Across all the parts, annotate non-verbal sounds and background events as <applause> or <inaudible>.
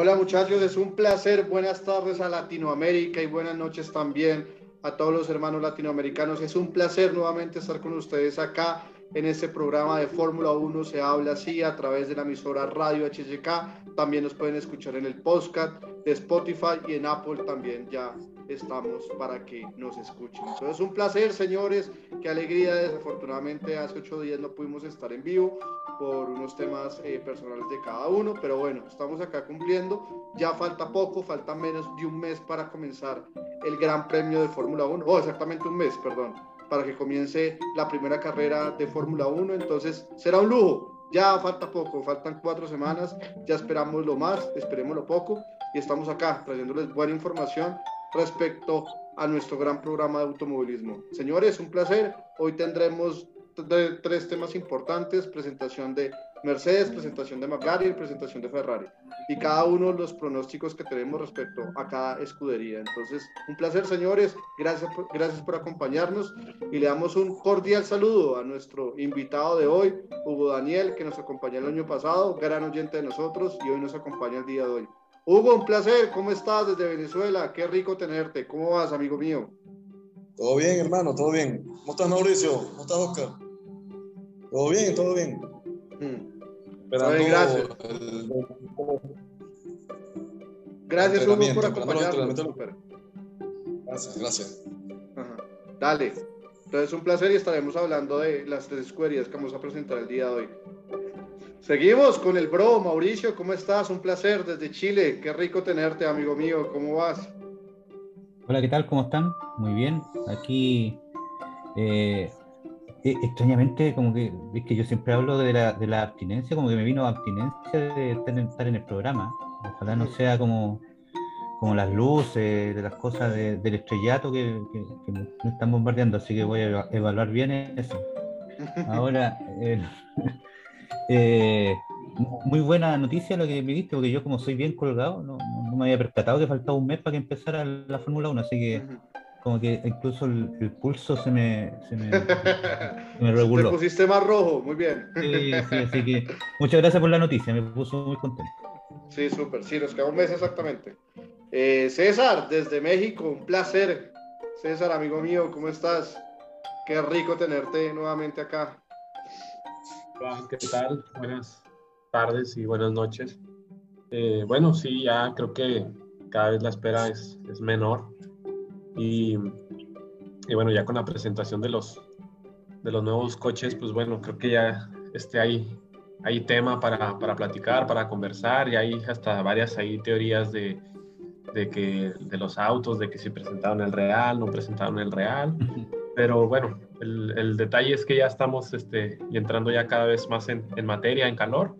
Hola muchachos, es un placer. Buenas tardes a Latinoamérica y buenas noches también a todos los hermanos latinoamericanos. Es un placer nuevamente estar con ustedes acá en este programa de Fórmula 1. Se habla así a través de la emisora Radio HGK. También nos pueden escuchar en el podcast de Spotify y en Apple también ya estamos para que nos escuchen. Entonces, un placer, señores. Qué alegría. Desafortunadamente, hace ocho días no pudimos estar en vivo por unos temas eh, personales de cada uno, pero bueno, estamos acá cumpliendo. Ya falta poco, falta menos de un mes para comenzar el Gran Premio de Fórmula 1, o exactamente un mes, perdón, para que comience la primera carrera de Fórmula 1. Entonces, será un lujo. Ya falta poco, faltan cuatro semanas, ya esperamos lo más, esperemos lo poco y estamos acá trayéndoles buena información respecto a nuestro gran programa de automovilismo. Señores, un placer. Hoy tendremos tres temas importantes, presentación de Mercedes, presentación de McLaren, presentación de Ferrari. Y cada uno los pronósticos que tenemos respecto a cada escudería. Entonces, un placer, señores. Gracias por, gracias por acompañarnos. Y le damos un cordial saludo a nuestro invitado de hoy, Hugo Daniel, que nos acompañó el año pasado, gran oyente de nosotros y hoy nos acompaña el día de hoy. Hugo, un placer. ¿Cómo estás desde Venezuela? Qué rico tenerte. ¿Cómo vas, amigo mío? Todo bien, hermano, todo bien. ¿Cómo estás, Mauricio? ¿Cómo estás, Oscar? Todo bien, todo bien. Mm. gracias. Gracias, Hugo, por acompañarnos. Gracias, gracias. Dale. Entonces, un placer y estaremos hablando de las tres escuderías que vamos a presentar el día de hoy. Seguimos con el bro, Mauricio, ¿cómo estás? Un placer desde Chile, qué rico tenerte, amigo mío, ¿cómo vas? Hola, ¿qué tal? ¿Cómo están? Muy bien, aquí eh, eh, extrañamente, como que, es que yo siempre hablo de la, de la abstinencia, como que me vino abstinencia de estar en el programa. Ojalá no sea como, como las luces, de las cosas del estrellato que, que, me están bombardeando, así que voy a evaluar bien eso. <laughs> Ahora, eh, Eh, muy buena noticia lo que me diste, porque yo como soy bien colgado, no, me había percatado que faltaba un mes para que empezara la Fórmula 1, así que como que incluso el, pulso se me, se me, <laughs> reguló. Te pusiste más rojo, muy bien. Sí, sí, así que muchas gracias por la noticia, me puso muy contento. Sí, súper, sí, nos queda un mes exactamente. Eh, César, desde México, un placer. César, amigo mío, ¿cómo estás? Qué rico tenerte nuevamente acá. ¿Qué tal? Buenas tardes y buenas noches. Eh, bueno, sí, ya creo que cada vez la espera es, es menor y, y, bueno, ya con la presentación de los, de los nuevos coches, pues bueno, creo que ya este, hay, hay tema para, para platicar, para conversar y hay hasta varias ahí teorías de, de, que, de los autos, de que si presentaron el real, no presentaron el real, pero bueno, el, detalle es que ya estamos este, y entrando ya cada vez más en, materia, en calor.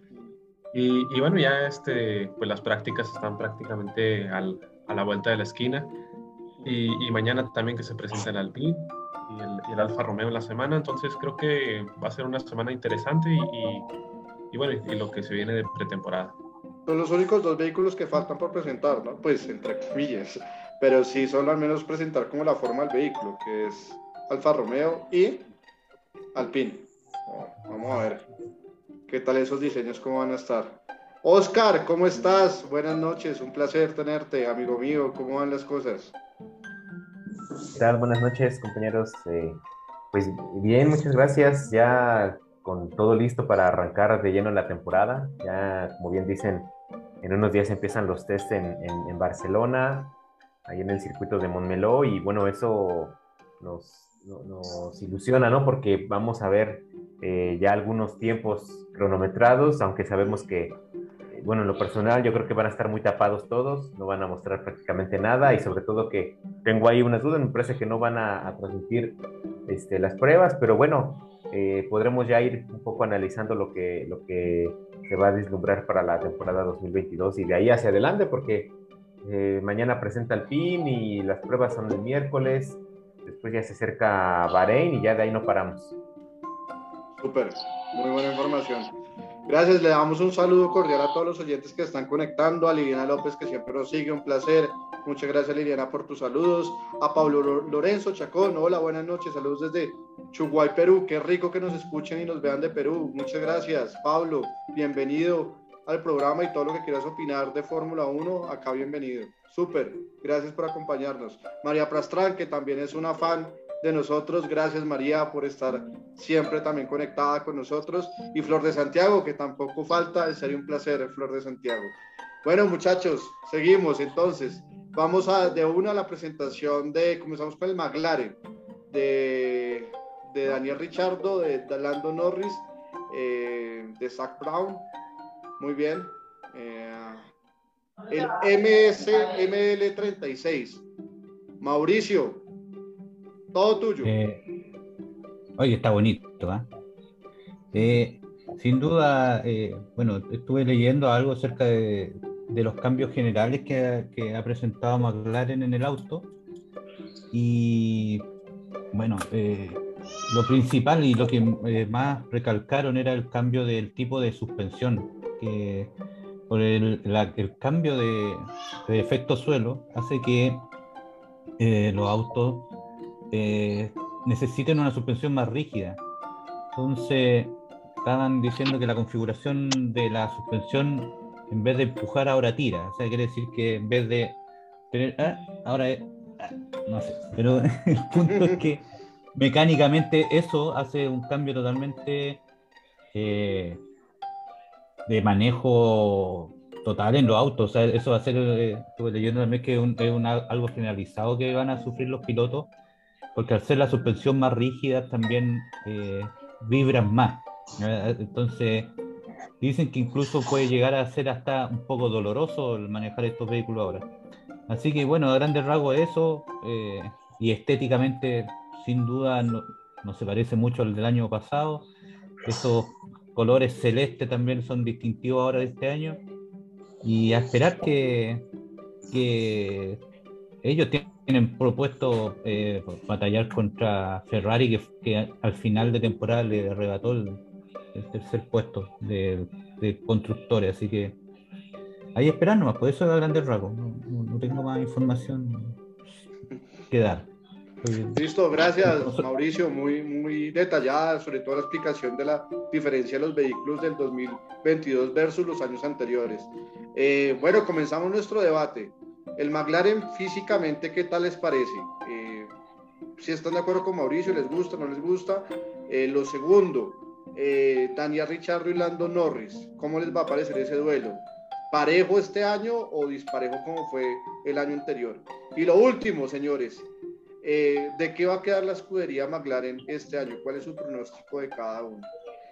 Y, bueno, ya este, pues las prácticas están prácticamente a la vuelta de la esquina. Y, mañana también que se presenta el Alpine y el, el, Alfa Romeo en la semana. Entonces creo que va a ser una semana interesante y, bueno, y lo que se viene de pretemporada. Son los únicos dos vehículos que faltan por presentar, ¿no? Pues entre comillas. Pero sí son al menos presentar como la forma del vehículo, que es Alfa Romeo y Alpine. vamos a ver qué tal esos diseños, cómo van a estar. Oscar, ¿cómo estás? Buenas noches, un placer tenerte, amigo mío. ¿Cómo van las cosas? ¿Qué tal? Buenas noches, compañeros. Eh, pues bien, muchas gracias. Ya con todo listo para arrancar de lleno la temporada. Ya, como bien dicen, en unos días empiezan los test en, en Barcelona, ahí en el circuito de Montmeló, y bueno, eso nos nos ilusiona, ¿no? Porque vamos a ver eh, ya algunos tiempos cronometrados, aunque sabemos que, eh, bueno, en lo personal yo creo que van a estar muy tapados todos, no van a mostrar prácticamente nada y sobre todo que tengo ahí unas dudas, me parece que no van a, transmitir este, las pruebas, pero bueno, eh, podremos ya ir un poco analizando lo que, lo que se va a vislumbrar para la temporada 2022 y de ahí hacia adelante, porque mañana presenta el PIN y las pruebas son el miércoles después ya se acerca Bahrein y ya de ahí no paramos. Súper, muy buena información. Gracias, le damos un saludo cordial a todos los oyentes que están conectando, a Liliana López que siempre nos sigue, un placer. Muchas gracias Liliana por tus saludos. A Pablo Lorenzo Chacón, hola, buenas noches, saludos desde Chuguay, Perú. Qué rico que nos escuchen y nos vean de Perú. Muchas gracias, Pablo, bienvenido al programa y todo lo que quieras opinar de Fórmula 1, acá bienvenido. Súper, gracias por acompañarnos. María Prastrán, que también es una fan de nosotros, gracias María por estar siempre también conectada con nosotros. Y Flor de Santiago, que tampoco falta, sería un placer, Flor de Santiago. Bueno, muchachos, seguimos entonces. Vamos a de una a la presentación de, comenzamos con el McLaren, de, Daniel Richardo, de, de Lando Norris, eh, de Zach Brown. Muy bien. Eh, el MS ML36. Mauricio, todo tuyo. Eh, oye, está bonito, ¿ah? eh, sin duda, eh, bueno, estuve leyendo algo acerca de, de los cambios generales que, que, ha presentado McLaren en el auto. Y bueno, eh, lo principal y lo que más recalcaron era el cambio del tipo de suspensión, que por el, el cambio de, de, efecto suelo hace que eh, los autos eh, necesiten una suspensión más rígida. Entonces, estaban diciendo que la configuración de la suspensión, en vez de empujar, ahora tira. O sea, quiere decir que en vez de tener. Ah, ahora es. Ah, no sé. Pero <laughs> el punto es que mecánicamente eso hace un cambio totalmente eh, de manejo total en los autos. O sea, eso va a ser, eh, estuve leyendo también que un, es una, algo generalizado que van a sufrir los pilotos, porque al ser la suspensión más rígida también eh, vibran más. Entonces, dicen que incluso puede llegar a ser hasta un poco doloroso el manejar estos vehículos ahora. Así que bueno, a grandes rasgos eso, eh, y estéticamente sin duda no, no, se parece mucho al del año pasado. Esos colores celestes también son distintivos ahora de este año. Y a esperar que, que ellos tienen propuesto eh, batallar contra Ferrari, que, que, al final de temporada le arrebató el, el tercer puesto de, de, constructores. Así que ahí esperar nomás, por eso es grandes rasgos. No, no tengo más información que dar. Listo, gracias Mauricio, muy, muy detallada, sobre todo la explicación de la diferencia de los vehículos del 2022 versus los años anteriores. Eh, bueno, comenzamos nuestro debate. El McLaren físicamente, ¿qué tal les parece? Eh, si están de acuerdo con Mauricio, ¿les gusta, no les gusta? Eh, lo segundo, eh, Daniel Richardo y Lando Norris, ¿cómo les va a parecer ese duelo? ¿Parejo este año o disparejo como fue el año anterior? Y lo último, señores, eh, ¿de qué va a quedar la escudería McLaren este año? ¿Cuál es su pronóstico de cada uno?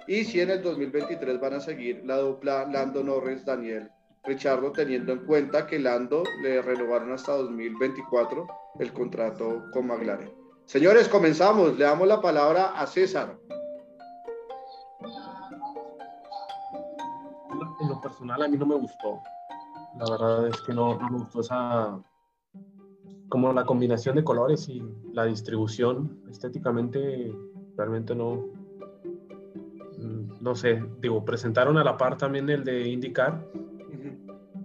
Y si en el 2023 van a seguir la dupla Lando Norris-Daniel Richardo, teniendo en cuenta que Lando le renovaron hasta 2024 el contrato con McLaren. Señores, comenzamos. Le damos la palabra a César. En lo personal, a mí no me gustó. La verdad es que no me gustó esa como la combinación de colores y la distribución estéticamente realmente no no sé, digo, presentaron a la par también el de IndyCar.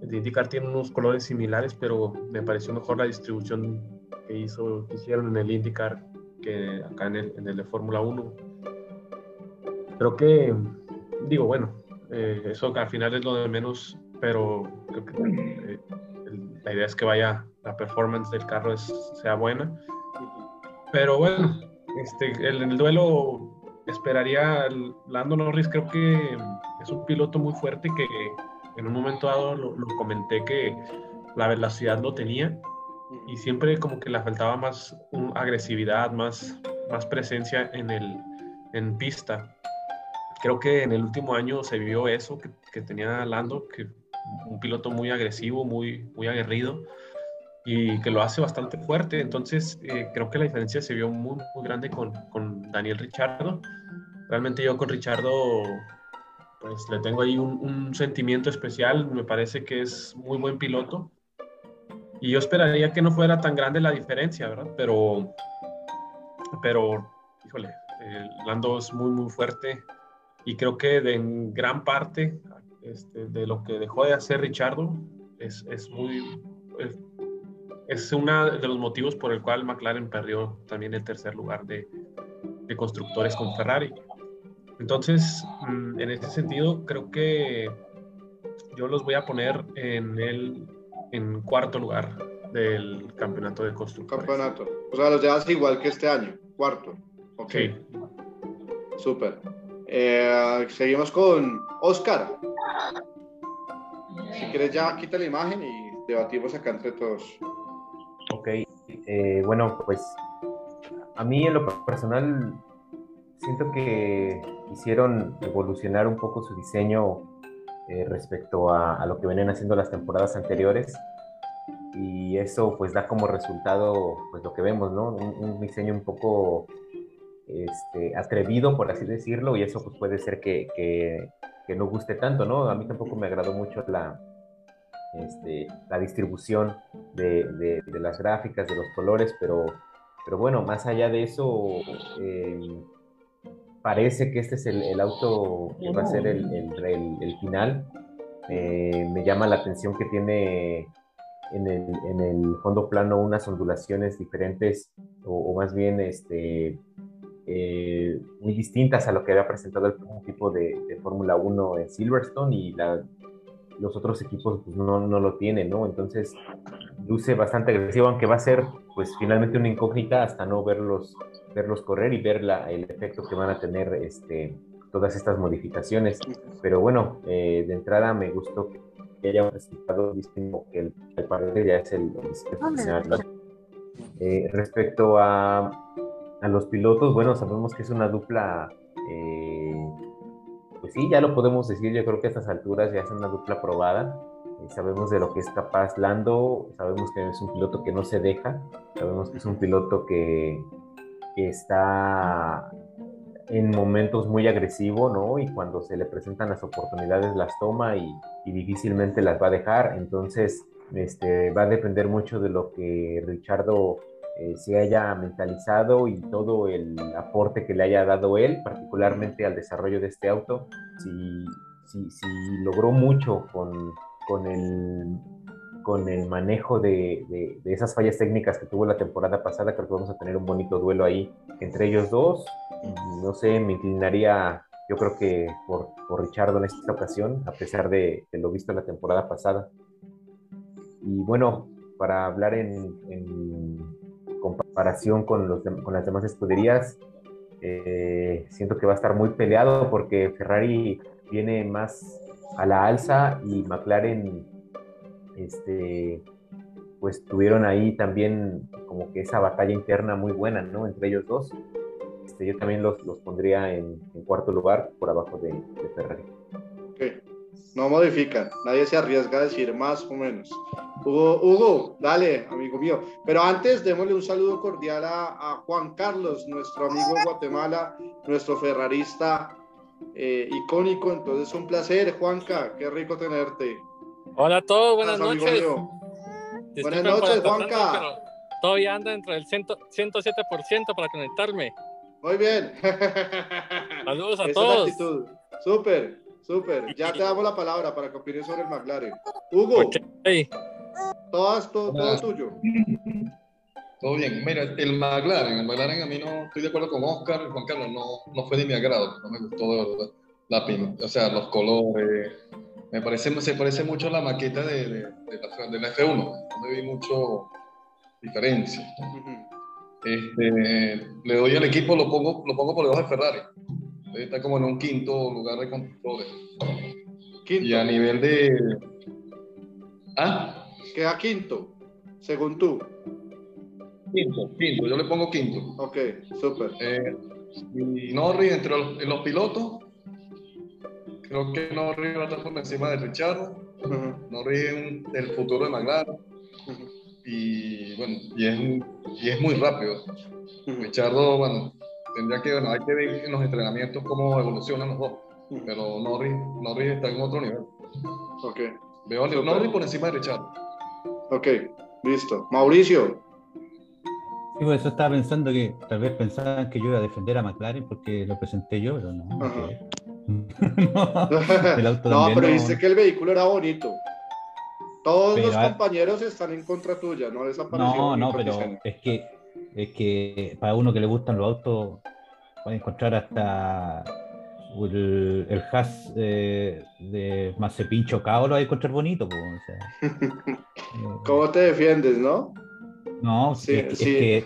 El de IndyCar tiene unos colores similares, pero me pareció mejor la distribución que hizo, que hicieron en el IndyCar que acá en el, en el de Fórmula 1. Creo que, digo, bueno, eh, eso al final es lo de menos, pero creo que eh, la idea es que vaya la performance del carro es, sea buena. Pero bueno, este, el, el duelo esperaría Lando Norris, creo que es un piloto muy fuerte que en un momento dado lo, lo, comenté que la velocidad lo tenía. Y siempre como que le faltaba más um, agresividad, más, más presencia en, el, en pista. Creo que en el último año se vio eso que, que tenía Lando, que un piloto muy agresivo, muy, muy aguerrido y que lo hace bastante fuerte. Entonces, eh, creo que la diferencia se vio muy, muy grande con, con, Daniel Richardo. Realmente yo con Richardo, pues le tengo ahí un, un, sentimiento especial. Me parece que es muy buen piloto. Y yo esperaría que no fuera tan grande la diferencia, ¿verdad? Pero, pero híjole, eh, Lando es muy, muy fuerte. Y creo que de, en gran parte este, de lo que dejó de hacer Richardo es, es muy... Es, es uno de los motivos por el cual McLaren perdió también el tercer lugar de, de constructores con Ferrari. Entonces, mm, en ese sentido, creo que yo los voy a poner en el en cuarto lugar del campeonato de constructores. Campeonato. O sea, los llevas igual que este año, cuarto. Ok. Sí. Súper. Eh, seguimos con Oscar. Si quieres ya quita la imagen y debatimos acá entre todos. Ok, eh, bueno, pues a mí en lo personal siento que hicieron evolucionar un poco su diseño eh, respecto a, lo que venían haciendo las temporadas anteriores y eso pues da como resultado pues lo que vemos, ¿no? Un, diseño un poco este, atrevido, por así decirlo, y eso pues puede ser que, que, que no guste tanto, ¿no? A mí tampoco me agradó mucho la, este, la distribución de, de, de, las gráficas, de los colores, pero, pero bueno, más allá de eso, eh, parece que este es el, el, auto que va a ser el, el, el final. Eh, me llama la atención que tiene en el, en el, fondo plano unas ondulaciones diferentes, o, o más bien este, eh, muy distintas a lo que había presentado el tipo de, de Fórmula 1 en Silverstone y la, los otros equipos pues, no, no, lo tienen, ¿no? Entonces luce bastante agresivo, aunque va a ser pues finalmente una incógnita hasta no verlos, verlos correr y ver la, el efecto que van a tener este, todas estas modificaciones. Pero bueno, eh, de entrada me gustó que haya un resultado distinto que el, el parecer ya es el, el eh, respecto a, a, los pilotos, bueno, sabemos que es una dupla eh, pues sí, ya lo podemos decir, yo creo que a estas alturas ya es una dupla probada. Eh, sabemos de lo que es capaz Lando, sabemos que es un piloto que no se deja, sabemos que es un piloto que, está en momentos muy agresivo, ¿no? Y cuando se le presentan las oportunidades las toma y, y difícilmente las va a dejar. Entonces, este, va a depender mucho de lo que Richardo eh, se haya mentalizado y todo el aporte que le haya dado él, particularmente al desarrollo de este auto, si, si, si logró mucho con, con, el, con el manejo de, de, esas fallas técnicas que tuvo la temporada pasada, creo que vamos a tener un bonito duelo ahí entre ellos dos. No sé, me inclinaría, yo creo que por, por Richardo en esta ocasión, a pesar de, lo visto la temporada pasada. Y bueno, para hablar en comparación con, los, con las demás escuderías, eh, siento que va a estar muy peleado porque Ferrari viene más a la alza y McLaren, este, pues tuvieron ahí también como que esa batalla interna muy buena, ¿no? Entre ellos dos. Este, yo también los, los pondría en, en, cuarto lugar por abajo de, Ferrari. Okay. No modifican, nadie se arriesga a decir más o menos. Hugo, Hugo, dale, amigo mío. Pero antes, démosle un saludo cordial a, a Juan Carlos, nuestro amigo de Guatemala, nuestro ferrarista eh, icónico. Entonces, un placer, Juanca, qué rico tenerte. Hola a todos, buenas Gracias, noches. Buenas noches, Juanca. Todavía anda dentro del 100, 107% para conectarme. Muy bien. <laughs> Saludos a Esa todos. Súper, súper. Ya te damos la palabra para que opines sobre el McLaren. Hugo. Okay. Todo, todo, todo tuyo. Todo bien. Mira, el McLaren, el McLaren a mí no estoy de acuerdo con Oscar, Juan Carlos, no, no fue de mi agrado, no me gustó de verdad. La pin, o sea, los colores, me parece, se parece mucho a la maqueta de, de, de, la, de la, F1, no me vi mucho diferencia. Uh -huh. este, le doy al equipo, lo pongo, lo pongo por debajo de Ferrari. Está como en un quinto lugar de constructores. Quinto. Y a nivel de. ¿Ah? Queda quinto, según tú. Quinto, quinto, yo le pongo quinto. Ok, súper. Eh, y Norris, entre los, los, pilotos, creo que Norris va a estar por encima de Richard. Uh -huh. Norris es un, el futuro de McLaren. Uh -huh. Y bueno, y es, y es muy rápido. Uh -huh. Richardo, bueno, tendría que, bueno, hay que ver en los entrenamientos cómo evolucionan los dos. Pero Norris, Norris está en otro nivel. Ok. Veo a Norris por encima de Richard. Ok, listo. Mauricio. Sí, por eso estaba pensando que tal vez pensaban que yo iba a defender a McLaren porque lo presenté yo, pero no. No, <laughs> el auto no pero dice que el vehículo era bonito. Todos pero, los compañeros están en contra tuya, no desapareció. No, no, pero es que, es que para uno que le gustan los autos puede encontrar hasta el, el Haas eh, de Mazepin chocado lo hay a encontrar bonito. po, o sea, <laughs> eh, ¿Cómo te defiendes, no? no, Sí, es, sí. que,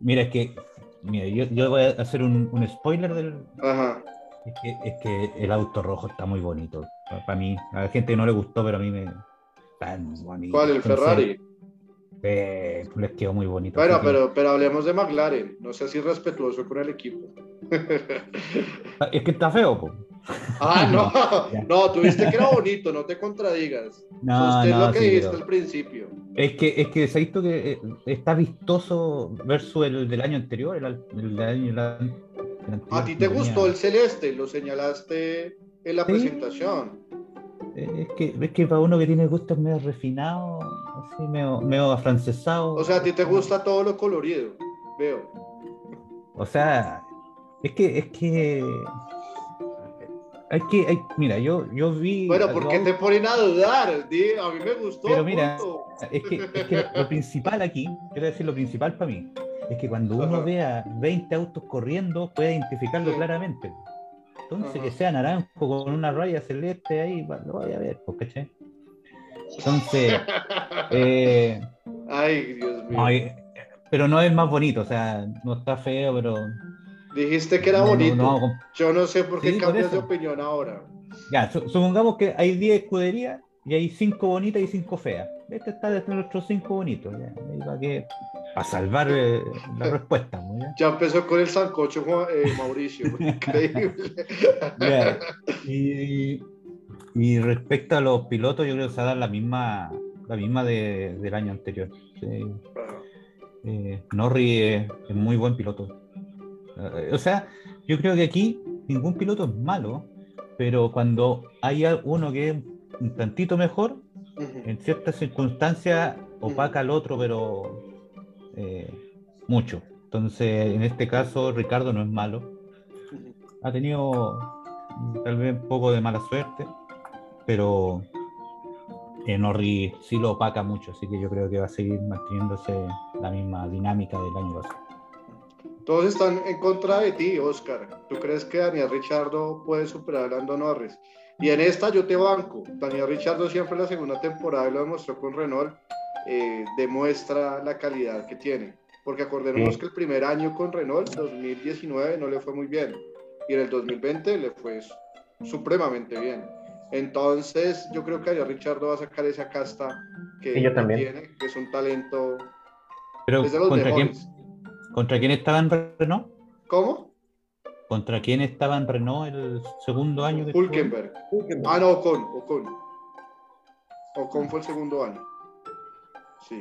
mira, es que, mira, yo, yo voy a hacer un, un spoiler del, Ajá. Es que, es que el auto rojo está muy bonito. Para mí, a la gente no le gustó, pero a mí me. Tan. ¿Cuál? ¿El Ferrari? Eh, les quedó muy bonito. Bueno, pero, pero hablemos de McLaren. No seas irrespetuoso con el equipo. Es que está feo, po. Ah, <laughs> no. No, tú viste que era bonito, no te contradigas. <laughs> No, Usted no, lo que sí, dijiste pero- al principio. Es que, es que se ha visto que eh, está vistoso versus el del año anterior, el, del año. anterior ¿A ti te gustó el celeste? Lo señalaste en la Sí. presentación. Eh, Es que, es que para uno que tiene gustos medio refinados, así, medio, medio afrancesado. O sea, a ti te gusta todo lo colorido. Veo. O sea, es que, es que. Hay que, hay- mira, yo, yo vi. Bueno, ¿por qué te ponen a dudar? Di, a mí me gustó. Pero mira, punto. Es que, es que lo principal aquí, quiero decir, lo principal para mí, es que cuando uno Ajá. vea 20 autos corriendo, puede identificarlo Sí. claramente. Entonces, Ajá. que sea naranjo con una raya celeste ahí, lo voy a ver, pues, ¿cachai? Entonces, <laughs> eh, Ay, Dios mío. ay, pero no es más bonito, o sea, no está feo, pero. Dijiste que era no- bonito. no Yo no sé por qué Sí, por cambias de opinión ahora. Ya, su- supongamos que hay 10 escuderías y hay 5 bonitas y 5 feas. Este está de nuestros 5 bonitos, ya. Va que. Para salvar eh, la <laughs> respuesta. ¿ya? Ya empezó con el sancocho eh, Mauricio. <laughs> Increíble. Ya, Y, y respecto a los pilotos, yo creo que se va a dar la misma, la misma de- del año anterior. Sí. Eh, es, es muy buen piloto. Eh, o sea, yo creo que aquí ningún piloto es malo, pero cuando hay uno que es un tantito mejor, en ciertas circunstancias opaca al otro, pero eh, mucho. Entonces, en este caso, Ricardo no es malo. Ha tenido tal vez un poco de mala suerte, pero eh, Norris sí lo opaca mucho, así que yo creo que va a seguir manteniéndose la misma dinámica del año pasado. Todos están en contra de ti, Oscar. ¿Tú crees que Daniel Richardo puede superar a Lando Norris? Y en esta yo te banco. Daniel Richardo siempre en la segunda temporada lo demostró con Renault, eh, demuestra la calidad que tiene. Porque acordémonos Sí. que el primer año con Renault, 2019, no le fue muy bien. Y en el 2020 le fue supremamente bien. Entonces, yo creo que Daniel Richardo va a sacar esa casta que, que también. tiene, que es un talento, Pero es de los ¿contra quién. ¿contra quién estaba en Renault? ¿Cómo? ¿Contra quién estaba en Renault el segundo año? que estuvo? Hulkenberg. Ah, no, Ocon, Ocon. Ocon fue el segundo año. Sí.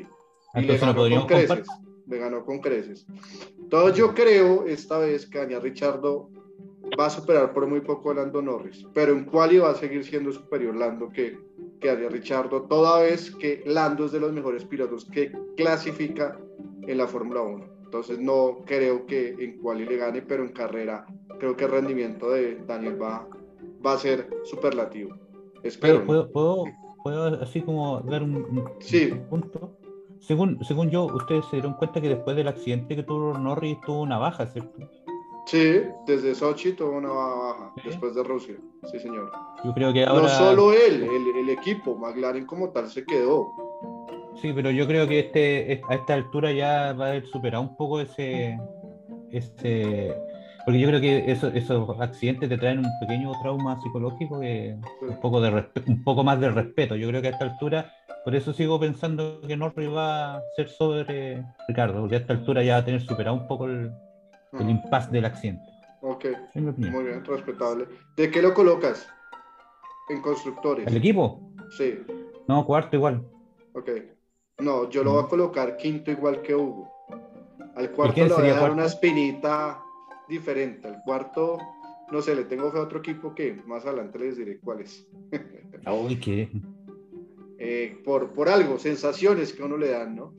Y le Entonces no ganó con podríamos creces. comparar. Le ganó con creces. Entonces yo creo esta vez que Daniel Richardo va a superar por muy poco a Lando Norris. Pero en quali va a seguir siendo superior Lando que, que Daniel Richardo, toda vez que Lando es de los mejores pilotos que clasifica en la Fórmula 1. Entonces no creo que en quali le gane, pero en carrera creo que el rendimiento de Daniel va, va a ser superlativo. Espero. ¿Puedo, puedo, puedo, así como dar un, un- Sí. un punto? Según, según yo, ustedes se dieron cuenta que después del accidente que tuvo Norris tuvo una baja, ¿cierto? Sí, desde Sochi tuvo una baja ¿Sí? después de Rusia. Sí, señor. Yo creo que ahora... No solo él, el, el equipo, McLaren como tal se quedó. Sí, pero yo creo que este, es- a esta altura ya va a haber superado un poco ese, ese, porque yo creo que eso- esos accidentes te traen un pequeño trauma psicológico, que un poco de un poco más de respeto. Yo creo que a esta altura, por eso sigo pensando que Norris va a ser sobre Ricardo, porque a esta altura ya va a tener superado un poco el, el impasse del accidente. Ok, muy bien, respetable. ¿De qué lo colocas? En constructores. ¿El equipo? Sí, No, cuarto igual. ok. No, yo lo voy a colocar quinto igual que Hugo. Al cuarto le voy a dar cuarto? una espinita diferente. Al cuarto, no sé, le tengo fe a otro equipo que más adelante les diré cuál es. <laughs> Uy, qué. Eh, por, por algo, sensaciones que uno le dan, ¿no?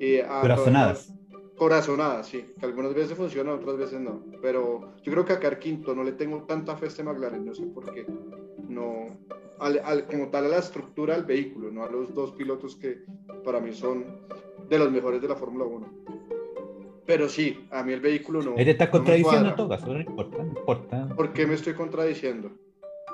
Y <laughs> a- Corazonadas. Corazonadas, sí, que algunas veces funcionan, otras veces no. Pero yo creo que acá quinto no le tengo tanta fe a este McLaren, no sé por qué. No, al, al- como tal a la estructura del vehículo, no a los dos pilotos que para mí son de los mejores de la Fórmula 1. Pero sí, a mí el vehículo no. No me contradiciendo en cuadra. todo caso, no importa, no importa. ¿Por qué me estoy contradiciendo?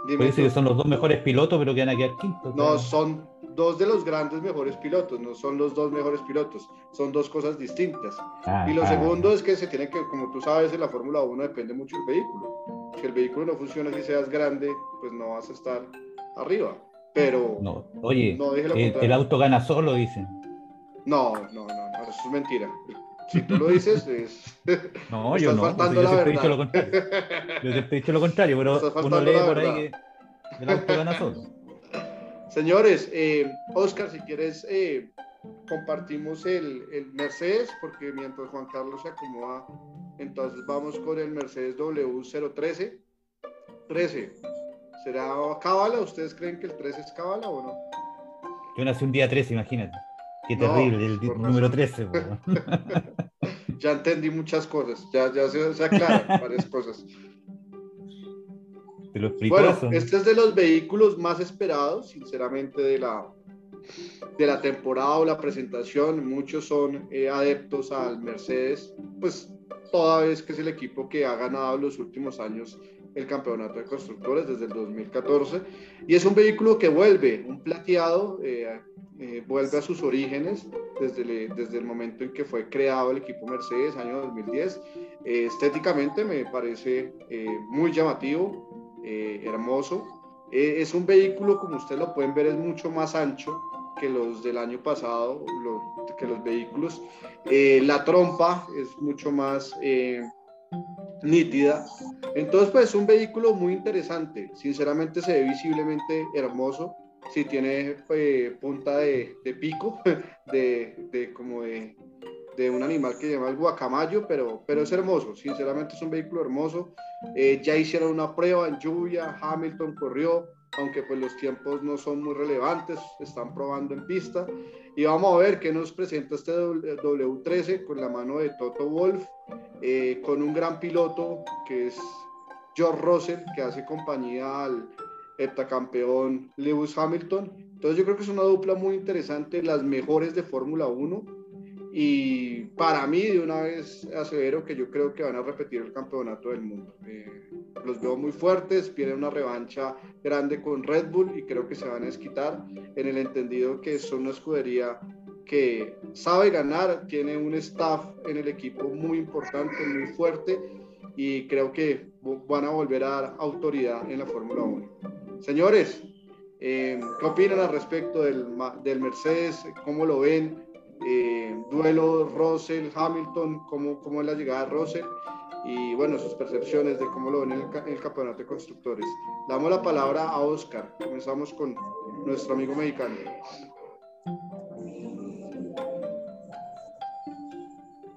Dime Puede decir que son los dos mejores pilotos, pero que van a quedar. No, son dos de los grandes mejores pilotos, no son los dos mejores pilotos, son dos cosas distintas. Ah, Y lo ah, segundo es que se tiene que, como tú sabes, en la Fórmula 1 depende mucho del vehículo. Si el vehículo no funciona, si seas grande, pues no vas a estar arriba. Pero no, No, oye, No, el, contrario. el auto gana solo, dicen. no, no, no, eso es mentira. Si tú lo dices, <laughs> es... No, yo no. faltando yo siempre he dicho lo contrario. Yo siempre he dicho lo contrario, pero uno lee por ahí que el auto gana solo. Señores, eh, Oscar, si quieres, eh, compartimos el, el Mercedes, porque mientras Juan Carlos se acomoda, entonces vamos con el Mercedes W013. 13. ¿Será cábala? ¿Ustedes creen que el 13 es cábala o no? Yo nací un día 13, imagínate. Qué No, terrible, el número razón. 13. po. Ya entendí muchas cosas, ya, ya se, se aclaran <laughs> varias cosas. Te lo explico Bueno, eso. este es de los vehículos más esperados, sinceramente, de la, de la temporada o la presentación. Muchos son eh, adeptos al Mercedes, pues toda vez que es el equipo que ha ganado los últimos años el campeonato de constructores desde el 2014. Y es un vehículo que vuelve, un plateado, eh, eh, vuelve a sus orígenes desde, el- desde el momento en que fue creado el equipo Mercedes, año 2010. Eh, estéticamente me parece eh, muy llamativo, eh, hermoso. Eh, es un vehículo, como ustedes lo pueden ver, es mucho más ancho que los del año pasado, lo- que los vehículos. Eh, la trompa es mucho más nítida. Entonces, pues es un vehículo muy interesante. Sinceramente se ve visiblemente hermoso. Si tiene punta de, de pico, <laughs> de, de como de, de un animal que se llama el guacamayo, pero, pero es hermoso. Sinceramente es un vehículo hermoso. Eh, ya hicieron una prueba en lluvia, Hamilton corrió, aunque pues los tiempos no son muy relevantes, están probando en pista. Y vamos a ver qué nos presenta este W- W13 con la mano de Toto Wolf, eh, con un gran piloto que es George Russell, que hace compañía al heptacampeón Lewis Hamilton. Entonces yo creo que es una dupla muy interesante, las mejores de Fórmula 1. Y para mí, de una vez asevero que yo creo que van a repetir el campeonato del mundo. Eh, los veo muy fuertes, viene una revancha grande con Red Bull y creo que se van a desquitar en el entendido que son una escudería que sabe ganar, tiene un staff en el equipo muy importante, muy fuerte y creo que van a volver a dar autoridad en la Fórmula 1. Señores, eh, ¿qué opinan al respecto del, del Mercedes? ¿Cómo lo ven? Eh, duelo Russell-Hamilton, ¿cómo, ¿cómo es la llegada de Russell? Y bueno, sus percepciones de cómo lo ven en el, campeonato de constructores. Damos la palabra a Oscar. Comenzamos con nuestro amigo mexicano.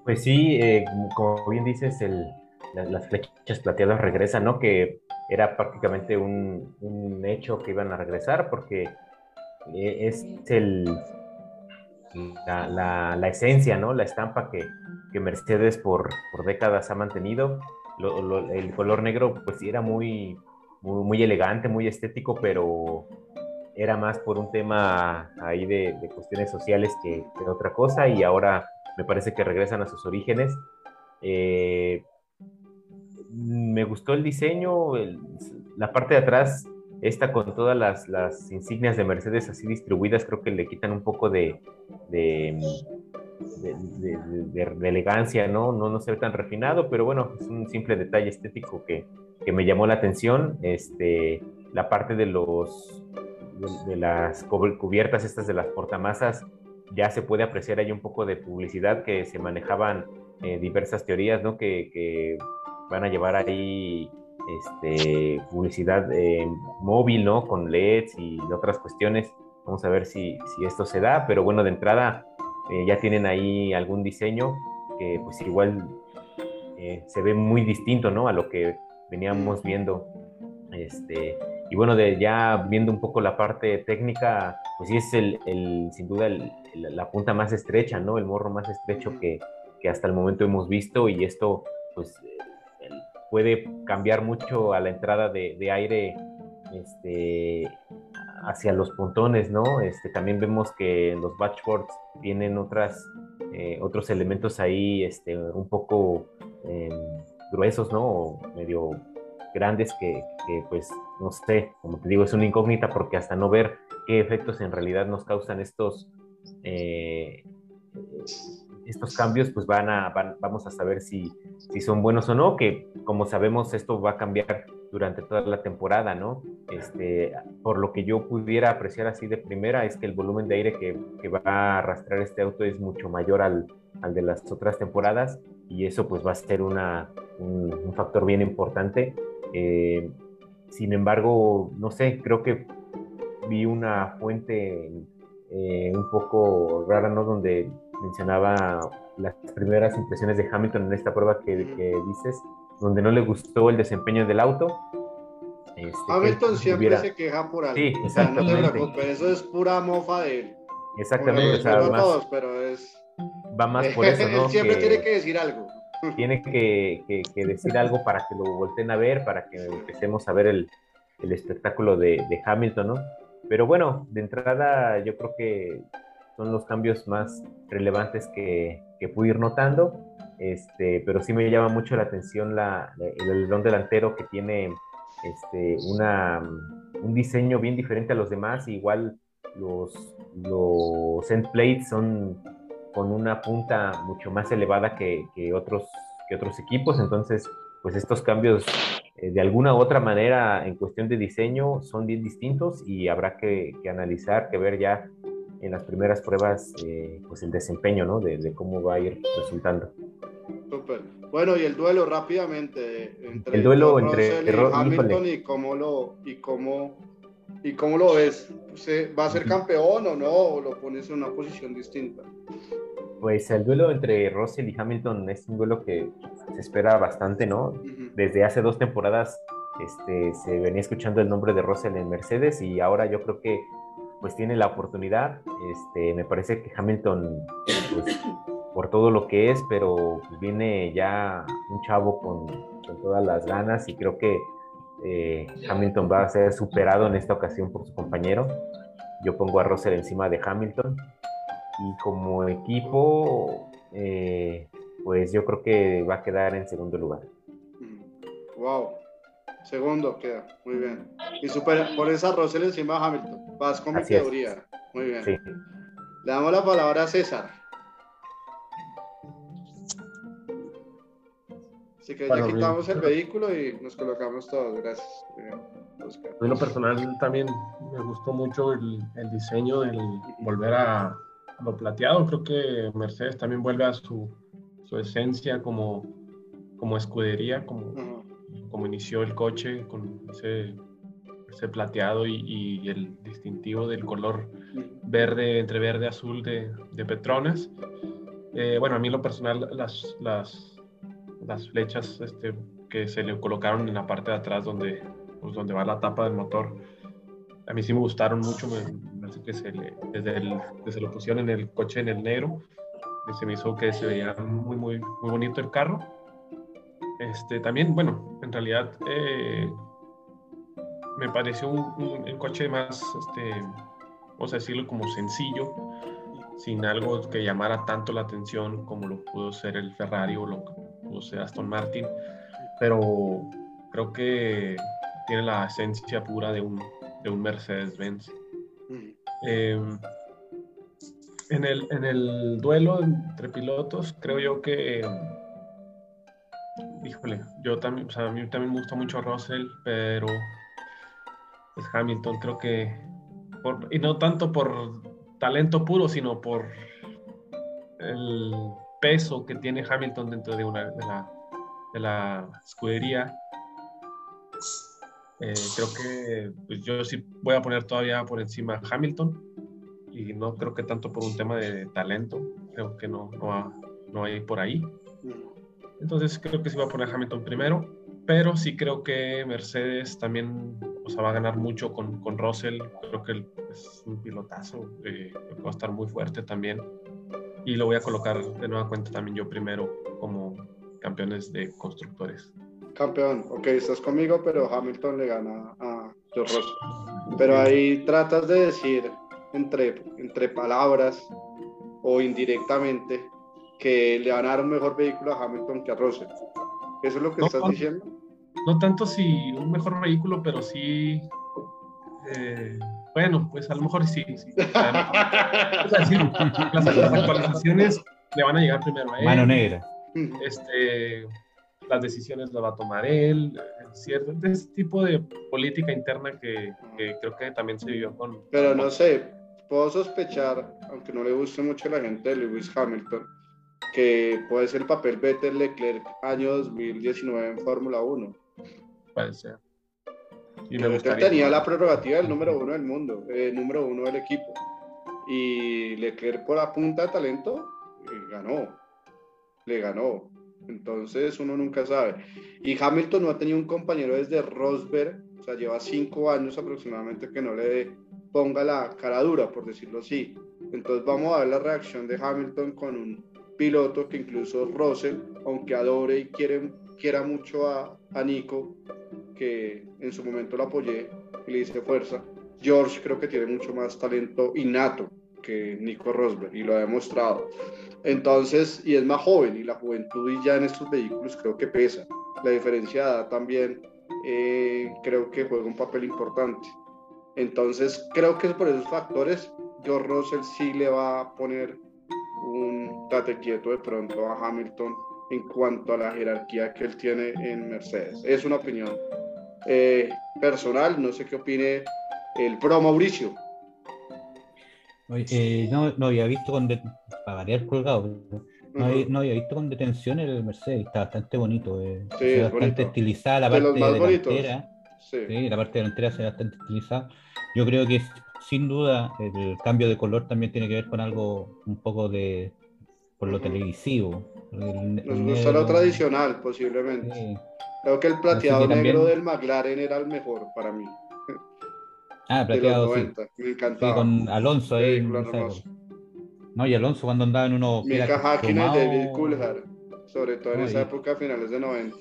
Pues sí, eh, como bien dices, el, la- las flechas plateadas regresan, ¿no? Que era prácticamente un, un hecho que iban a regresar porque eh, es el, la, esencia, ¿no? La estampa que, Mercedes por, décadas ha mantenido. El color negro, pues sí, era muy, muy, elegante, muy estético, pero era más por un tema ahí de, cuestiones sociales que, otra cosa y ahora me parece que regresan a sus orígenes. Eh, me gustó el diseño, la parte de atrás, esta con todas las, las insignias de Mercedes así distribuidas, creo que le quitan un poco de, de, de- elegancia, ¿no? ¿no? No se tan refinado, pero bueno, es un simple detalle estético que, que me llamó la atención. Este, la parte de los de, las cubi- cubiertas estas de las portamasas ya se puede apreciar ahí un poco de publicidad que se manejaban eh, diversas teorías, ¿no? Que, que van a llevar ahí este, publicidad eh, móvil, ¿no? Con LEDs y otras cuestiones. Vamos a ver si, si esto se da, pero bueno, de entrada eh, ya tienen ahí algún diseño que pues igual eh, se ve muy distinto, ¿no? A lo que veníamos viendo. Este, y bueno, de ya viendo un poco la parte técnica, pues sí es el, el sin duda el- el- la punta más estrecha, ¿no? El morro más estrecho que, que hasta el momento hemos visto y esto pues puede cambiar mucho a la entrada de, aire este, hacia los pontones, ¿no? Este, también vemos que los batchboards tienen otras eh, otros elementos ahí este, un poco em, gruesos, ¿no? O medio grandes que, que, pues, no sé, como te digo, es una incógnita porque hasta no ver qué efectos en realidad nos causan estos, eh, estos cambios, pues van a, vamos a saber si, si son buenos o no, que como sabemos esto va a cambiar durante toda la temporada, ¿no? Este, por lo que yo pudiera apreciar así de primera es que el volumen de aire que, que va a arrastrar este auto es mucho mayor al, al, de las otras temporadas y eso pues va a ser una, un, un factor bien importante. Eh, sin embargo, no sé, creo que vi una fuente eh, un poco rara, ¿no? Donde mencionaba las primeras impresiones de Hamilton en esta prueba que, dices, donde no le gustó el desempeño del auto. Este, Hamilton siempre se queja por algo. Sí, exactamente. eso es pura mofa de él. Exactamente. todos, pero es... Va más <laughs> por eso, ¿no? siempre tiene que decir algo. Tiene que, que, decir algo para que lo volteen a ver, para que empecemos a ver el, el espectáculo de, de Hamilton, ¿no? Pero bueno, de entrada yo creo que son los cambios más relevantes que, que pude ir notando. Este, pero sí me llama mucho la atención la, el alerón delantero que tiene este, una, un diseño bien diferente a los demás. Igual los, los end plates son con una punta mucho más elevada que, que, otros, que otros equipos. Entonces, pues estos cambios eh, de alguna u otra manera en cuestión de diseño son bien distintos y habrá que, analizar, que ver ya en las primeras pruebas eh, pues el desempeño, ¿no? De, cómo va a ir resultando. Súper. Bueno, y el duelo rápidamente entre el duelo entre Hamilton y cómo lo y cómo y cómo lo ves. ¿Va a ser campeón o no? ¿O lo pones en una posición distinta? Pues el duelo entre Russell y Hamilton es un duelo que se espera bastante, ¿no? Desde hace dos temporadas este, se venía escuchando el nombre de Russell en Mercedes y ahora yo creo que pues tiene la oportunidad. Este, me parece que Hamilton, pues, por todo lo que es, pero pues, viene ya un chavo con, todas las ganas y creo que eh, Hamilton va a ser superado en esta ocasión por su compañero. Yo pongo a Russell encima de Hamilton y como equipo, eh, pues yo creo que va a quedar en segundo lugar. Wow, segundo queda, muy bien. Y supera, por esa Rosel encima de Hamilton. Vas con mi teoría. Muy bien. Le damos la palabra a César. Así que ya quitamos el vehículo y nos colocamos todos. Gracias. En lo personal también me gustó mucho el, el diseño, el volver a lo plateado. Creo que Mercedes también vuelve a su, su esencia como, como escudería, como, como inició el coche con ese, ese plateado y, el distintivo del color verde, entre verde azul de, de Petronas. Eh, bueno, a mí lo personal, las, las, las flechas este, que se le colocaron en la parte de atrás donde, pues, donde va la tapa del motor, a mí sí me gustaron mucho, me, parece que se le, desde, el, desde lo pusieron en el coche en el negro, se me hizo que se veía muy, muy, muy bonito el carro. Este, también, bueno, en realidad eh, me pareció un, el coche más, este, vamos a decirlo como sencillo, sin algo que llamara tanto la atención como lo pudo ser el Ferrari o lo que pudo ser Aston Martin, pero creo que tiene la esencia pura de un, de un Mercedes-Benz. Em, en, el, en el duelo entre pilotos, creo yo que, híjole, yo también, o sea, a mí también me gusta mucho Russell, pero pues Hamilton creo que, por, y no tanto por talento puro, sino por el peso que tiene Hamilton dentro de, una, de, la, de la escudería eh, creo que pues, yo sí voy a poner todavía por encima Hamilton y no creo que tanto por un tema de talento, creo que no, no, no hay por ahí. Entonces creo que sí va a poner Hamilton primero, pero sí creo que Mercedes también o sea, va a ganar mucho con, con Russell, creo que es un pilotazo, eh, va a estar muy fuerte también. Y lo voy a colocar de nueva cuenta también yo primero como campeones de constructores. Campeón, ok, estás conmigo, pero Hamilton le gana a George Russell. Pero ahí tratas de decir entre, entre palabras o indirectamente que le van a dar un mejor vehículo a Hamilton que a Russell. ¿Eso es lo que No, estás no. diciendo? No tanto si un mejor vehículo, pero sí. eh, bueno, pues a lo mejor sí. sí. Además, o sea, sí, las, las actualizaciones le van a llegar primero a él. Mano negra. este, las decisiones las va a tomar él, cierto, ese tipo de política interna que, que creo que también se vivió con... Pero no sé, puedo sospechar, aunque no le guste mucho a la gente de Lewis Hamilton, que puede ser el papel Vettel Leclerc año 2019 en Fórmula 1. Puede ser. Y me gustaría. tenía la prerrogativa del número uno del mundo, eh, número uno del equipo. Y Leclerc por la punta de talento eh, ganó, le ganó. Entonces uno nunca sabe. Y Hamilton no ha tenido un compañero desde Rosberg, o sea, lleva cinco años aproximadamente que no le ponga la cara dura, por decirlo así. Entonces vamos a ver la reacción de Hamilton con un piloto que incluso Russell, aunque adore y quiere, quiera mucho a, a Nico, que en su momento lo apoyé y le hice fuerza, George creo que tiene mucho más talento innato que Nico Rosberg y lo ha demostrado. Entonces, y es más joven y la juventud y ya en estos vehículos creo que pesa. La diferencia de edad también eh, creo que juega un papel importante. Entonces, creo que por esos factores, George Russell sí le va a poner un tate quieto de pronto a Hamilton en cuanto a la jerarquía que él tiene en Mercedes. Es una opinión eh, personal, no sé qué opine el pro Mauricio. Eh, no, no había visto con para variar colgado. No, había, Ujú. no había visto con detención el Mercedes, está bastante bonito. eh. Sí, es bastante bonito. estilizada la De parte delantera. Sí. Sí, la parte delantera se ve bastante estilizada. Yo creo que sin duda el cambio de color también tiene que ver con algo un poco de por lo televisivo. El- Nos gusta lo negro, tradicional, posiblemente. sí. Creo que el plateado que negro también- del McLaren era el mejor para mí. <laughs> Ah, De los plateado, sí. 90. Me Sí, encantaba. con Alonso ahí. época. No, y Alonso cuando andaba en uno que era Mika Hakkinen, cromado, David Coulthard, sobre todo en No, esa y- época, finales de 90.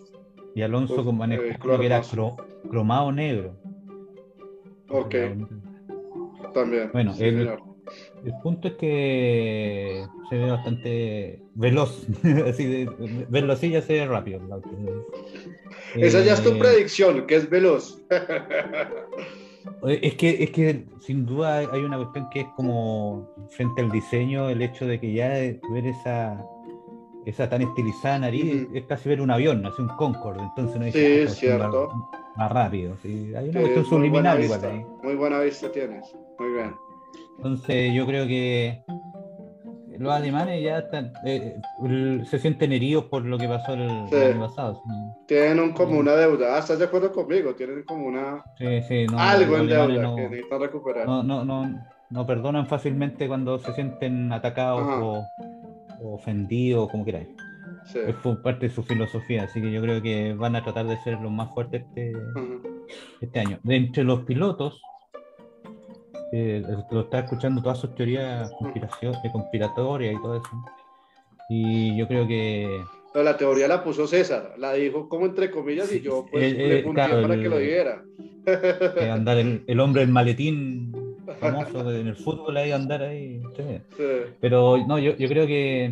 Y Alonso Uf, con manejó eh, que era cro- cromado negro. Ok, también. Bueno, sí, el- punto es que se ve bastante veloz. <laughs> así de, ya se ve rápido. Esa ya es tu Eh, predicción, que es veloz. Es que, es que sin duda hay una cuestión que es como frente al diseño, el hecho de que ya ver esa, esa tan estilizada nariz es casi ver un avión, así un Concorde. Entonces dice, Sí, "Ah, cierto. Más rápido. sí. Hay una cuestión subliminal igual ahí. Muy buena vista tienes. Muy bien. Entonces yo creo que los alemanes ya están, eh, se sienten heridos por lo que pasó el, año pasado. sí. Tienen como una deuda. Ah, ¿estás de acuerdo conmigo? Tienen como una Sí, sí, no, algo en deuda no- que necesitan recuperar. no, no, no, no perdonan fácilmente cuando se sienten atacados Ajá. o, o ofendidos, como queráis. Sí. Es por parte de su filosofía, así que yo creo que van a tratar de ser los más fuertes este, Ujú. este año. De entre los pilotos, eh, lo está escuchando todas sus teorías conspiración, eh, conspiratorias y todo eso. Y yo creo que No, la teoría la puso César, la dijo como entre comillas y Sí, yo pues eh, le eh, claro, para el- que lo dijera. andar el, el hombre del maletín famoso de- en el fútbol ahí andar ahí. sí. Pero no, yo, yo creo que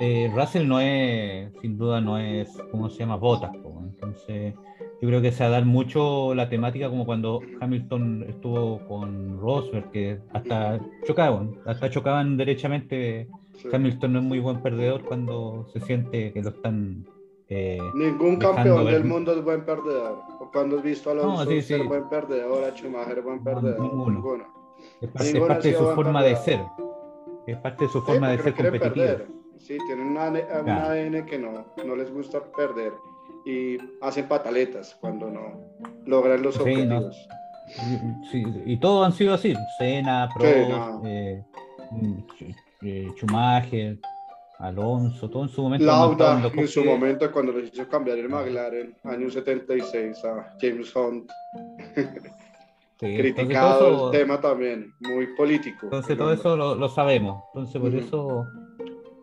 eh, Russell no es, sin duda no es, ¿cómo se llama? Botas. po, Entonces, yo creo que se va a dar mucho la temática como cuando Hamilton estuvo con Rosberg, que hasta chocaban, hasta chocaban derechamente. sí. Hamilton no es muy buen perdedor cuando se siente que lo están... eh, Ningún campeón ver- del mundo es buen perdedor. ¿O cuando has visto a Alonso No, sí, ser sí. buen perdedor, a Schumacher buen No, perdedor? ninguno. Ninguno. es parte, Ninguno de su forma de ser. Es parte de su Sí, forma de ser no competitiva. Sí, tienen un ADN, un Claro. ADN que no, no les gusta perder y hacen pataletas cuando no logran los objetivos. Y- sí, y todos han sido así. Sí, no. eh, mm, eh, Schumacher, Alonso, todo en su momento. Lauda en su momento cuando les hizo cambiar el McLaren, año 76, a James Hunt, <laughs> Sí, criticado todo eso- el tema también, muy político. Entonces todo eso lo, lo sabemos. Entonces por Ujú. eso...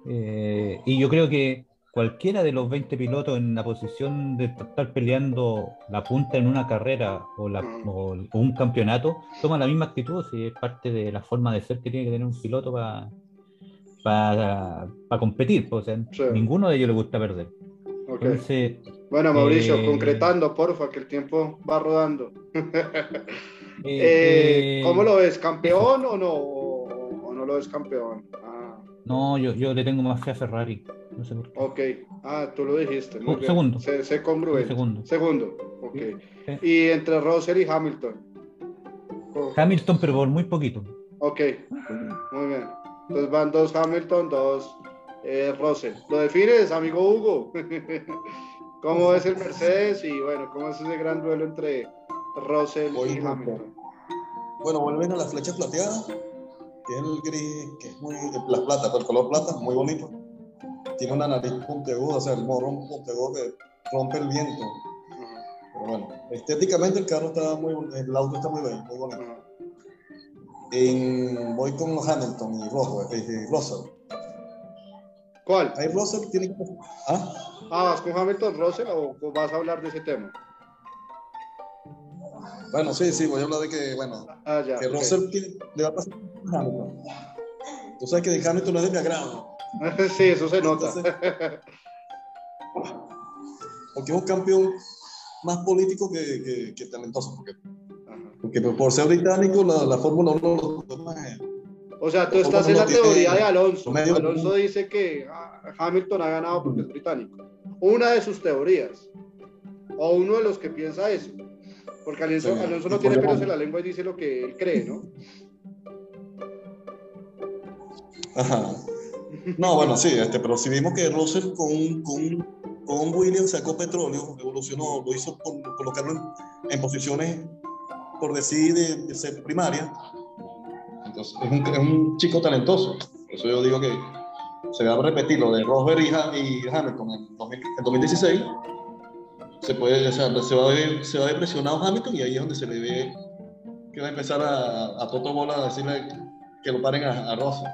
eh, y yo creo que cualquiera de los 20 pilotos en la posición de estar peleando la punta en una carrera o, la, Ujú. o, o un campeonato toma la misma actitud y es parte de la forma de ser que tiene que tener un piloto para para competir, pues, o sea, Sí. ninguno de ellos le gusta perder. Entonces, Bueno, Mauricio, Eh, concretando, porfa, que el tiempo va rodando. <laughs> eh, Eh, ¿Cómo lo ves? ¿Campeón o no? ¿O, no lo ves campeón? Ah, No, yo, yo le tengo más fe a Ferrari. No sé por qué. ok. Ah, tú lo dijiste. Muy bien. segundo. Congruente. Segundo. Segundo, ok. Sí. Y entre Russell y Hamilton. Oh, Hamilton, pero por muy poquito. Ok, muy bien. Entonces van dos Hamilton, dos eh, Russell. ¿Lo defines, amigo Hugo? <laughs> ¿Cómo es el Mercedes? Y bueno, ¿cómo es ese gran duelo entre Russell y Hamilton? Bueno, vuelven a la flecha plateada, que es el gris, que es muy, la plata, el color plata, muy bonito. Tiene una nariz puntiaguda, o sea, el morrón puntiagudo que rompe el viento. Pero bueno, estéticamente el carro está muy, el auto está muy bien, muy bonito. En, voy con Hamilton y Roswell, eh, eh, Russell. ¿Cuál? Ahí Russell tiene que... ¿Ah? Ah, ¿vas con Hamilton, Russell o vas a hablar de ese tema? Bueno, sí, sí, voy a hablar de que, bueno, Ah, ya. que ok. Russell tiene- le va a pasar a Hamilton. Tú sabes que de Hamilton no es de mi agrado. <laughs> Sí, eso se nota. Entonces, porque es un campeón más político que, que, que talentoso. Porque. Porque por ser británico, la, la Fórmula 1 lo toma es- O sea, tú ¿Cómo estás en la teoría de Alonso. Alonso dice que ah, Hamilton ha ganado porque es británico. Una de sus teorías. O uno de los que piensa eso. Porque Alonso, Alonso no tiene pelos en la lengua y dice lo que él cree, ¿no? Ajá. No, bueno, sí, este, pero si vimos que Russell con, con, con Williams sacó petróleo, evolucionó, lo hizo por colocarlo en, en posiciones, por decir, de, de ser primaria. Entonces, es un, es un chico talentoso. Por eso yo digo que se va a repetir lo de Rosberg y, Ha- y Hamilton en, 2000 en 2016. Se, puede, o sea, se, va a ver, se va a ver presionado Hamilton y ahí es donde se le ve que va a empezar a, a Toto Bola a decirle que lo paren a, a Russell.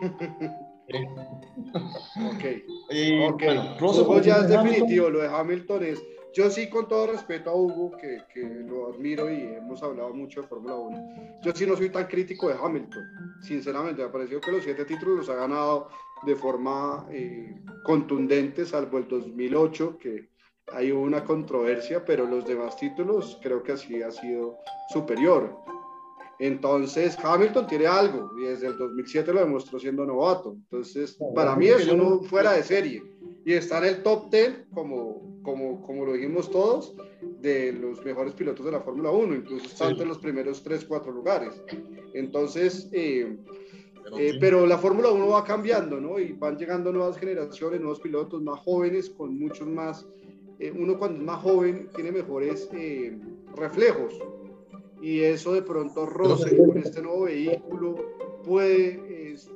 <laughs> Ok. Y, Ok. bueno, Hugo ya es definitivo. Lo de Hamilton es. Yo sí, con todo respeto a Hugo, que, que lo admiro y hemos hablado mucho de Fórmula 1, yo sí no soy tan crítico de Hamilton. Sinceramente, me ha parecido que los siete títulos los ha ganado de forma eh, contundente, salvo el 2008, que hay una controversia, pero los demás títulos creo que así ha sido superior. Entonces, Hamilton tiene algo y desde el 2007 lo demostró siendo novato. Entonces, para mí es uno fuera de serie y está en el top 10, como, como, como lo dijimos todos, de los mejores pilotos de la Fórmula 1, incluso está Sí. entre los primeros 3, 4 lugares. Entonces, eh, pero eh, pero la Fórmula 1 va cambiando, ¿no? Y van llegando nuevas generaciones, nuevos pilotos más jóvenes, con muchos más. eh, uno cuando es más joven tiene mejores eh, reflejos. Y eso de pronto Russell con este nuevo vehículo puede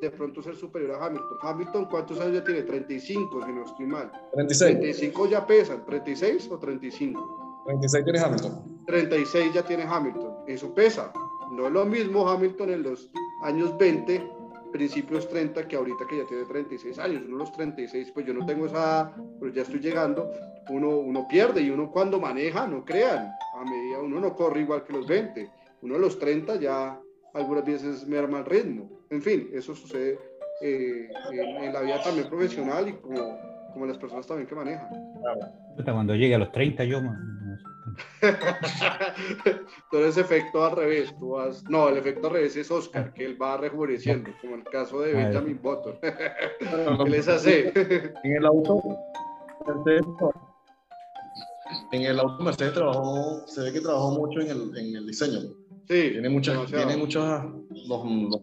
de pronto ser superior a Hamilton. Hamilton, ¿cuántos años ya tiene? 35, si no estoy mal. 36. 35 ya pesan, 36 o 35. 36 tiene Hamilton. 36 ya tiene Hamilton. Eso pesa. No es lo mismo Hamilton en los años 20, principios 30, que ahorita que ya tiene 36 años. Uno los 36, pues yo no tengo esa pero ya estoy llegando. Uno, uno pierde y uno cuando maneja, no crean, a medida uno no corre igual que los 20. Uno a los 30 ya algunas veces me arma el ritmo. En fin, eso sucede eh, en, en la vida también profesional y como, como las personas también que manejan. Cuando llegue a los 30 yo... eres <laughs> efecto al revés, tú vas... No, el efecto al revés es Oscar, que él va rejuveneciendo, como el caso de Benjamin Button. él es así. En el auto, Mercedes, en el auto Mercedes trabajó, se ve que trabajó mucho en el, en el diseño. Sí, Tiene muchas, demasiado. tiene muchas, los- los-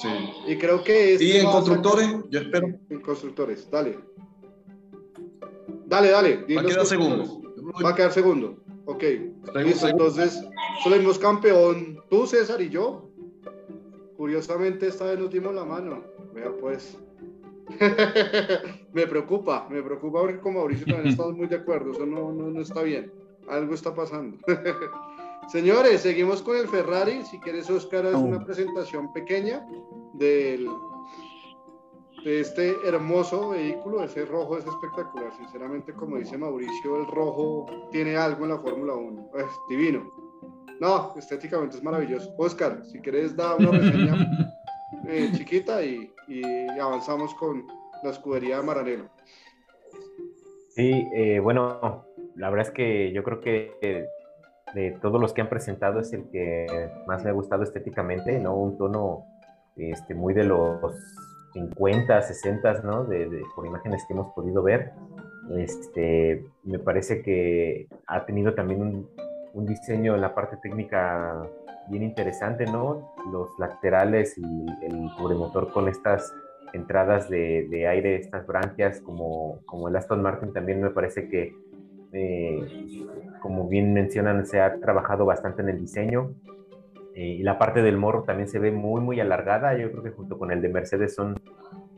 sí. Y creo que este Y en constructores, sacar- yo espero, En constructores, dale. Dale, dale. va a quedar segundo. Va a quedar segundo. Ok. Listo, entonces, salimos campeón tú, César y yo. Curiosamente, esta vez nos dimos la mano. Vea, pues. <laughs> me preocupa, me preocupa porque con Mauricio también <laughs> estamos muy de acuerdo. Eso no, no, no está bien. Algo está pasando. <laughs> Señores, seguimos con el Ferrari. Si quieres, Oscar, es una presentación pequeña del, de este hermoso vehículo. Ese rojo es espectacular. Sinceramente, como dice Mauricio, el rojo tiene algo en la Fórmula 1. Es divino. No, estéticamente es maravilloso. Oscar, si quieres, da una reseña <laughs> eh, chiquita y, y avanzamos con la escudería de Maranelo. Sí, eh, bueno, la verdad es que yo creo que de todos los que han presentado es el que más me ha gustado estéticamente, ¿no? Un tono este, muy de los 50, 60, ¿no? De, de- por imágenes que hemos podido ver. Este, me parece que ha tenido también un, un diseño en la parte técnica bien interesante, ¿no? Los laterales y el cubremotor con estas entradas de, de aire, estas branquias, como, como el Aston Martin también me parece que, eh, como bien mencionan, se ha trabajado bastante en el diseño. Eh, y la parte del morro también se ve muy, muy alargada. Yo creo que junto con el de Mercedes son,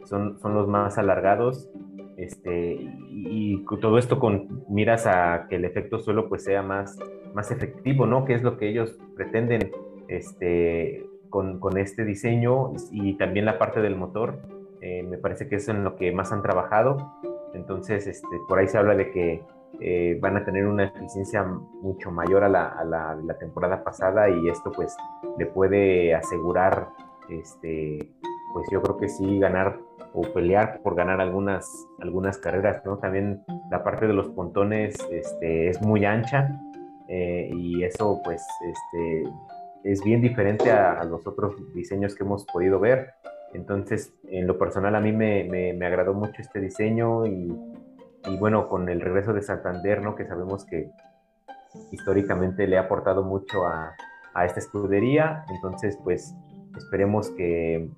son, son los más alargados. Este, y, y todo esto con miras a que el efecto suelo pues sea más, más efectivo, ¿no? Que es lo que ellos pretenden este, con, con este diseño y también la parte del motor. eh, me parece que es en lo que más han trabajado. Entonces, este, por ahí se habla de que eh, van a tener una eficiencia mucho mayor a la, a la, la temporada pasada y esto pues le puede asegurar, este, pues yo creo que sí, ganar o pelear por ganar algunas, algunas carreras, ¿no? También la parte de los pontones este, es muy ancha eh, y eso pues este, es bien diferente a, a, los otros diseños que hemos podido ver. Entonces, en lo personal a mí me, me, me agradó mucho este diseño y, y, bueno, con el regreso de Santander, ¿no? Que sabemos que históricamente le ha aportado mucho a, a esta escudería, entonces pues esperemos que,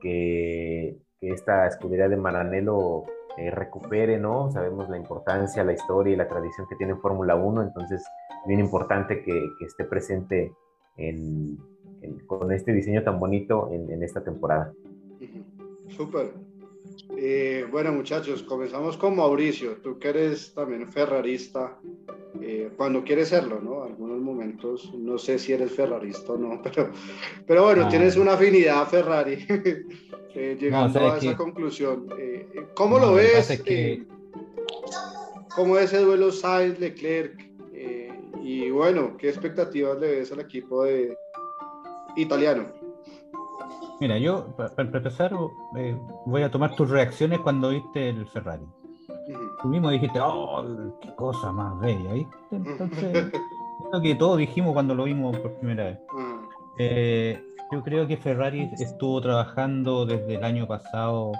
que, esta escudería de Maranello eh, recupere, ¿no? Sabemos la importancia, la historia y la tradición que tiene Fórmula 1, entonces bien importante que, que esté presente en, en, con este diseño tan bonito en, en esta temporada. Súper. Eh, bueno, muchachos, comenzamos con Mauricio. Tú que eres también ferrarista, eh, cuando quieres serlo, ¿no? Algunos momentos, no sé si eres ferrarista o no, <laughs> pero, pero bueno, ah, tienes una afinidad a Ferrari, <laughs> eh, llegando no, a esa que... conclusión. ¿Cómo no, lo ves? Es que... ¿Cómo es ese duelo Sainz-Leclerc? y bueno, ¿qué expectativas le ves al equipo de italiano? Mira, yo para, para empezar eh, voy a tomar tus reacciones cuando viste el Ferrari. Tú mismo dijiste, oh, qué cosa más bella, ¿viste? Entonces, es lo que todos dijimos cuando lo vimos por primera vez. -huh. eh, yo creo que Ferrari estuvo trabajando desde el año pasado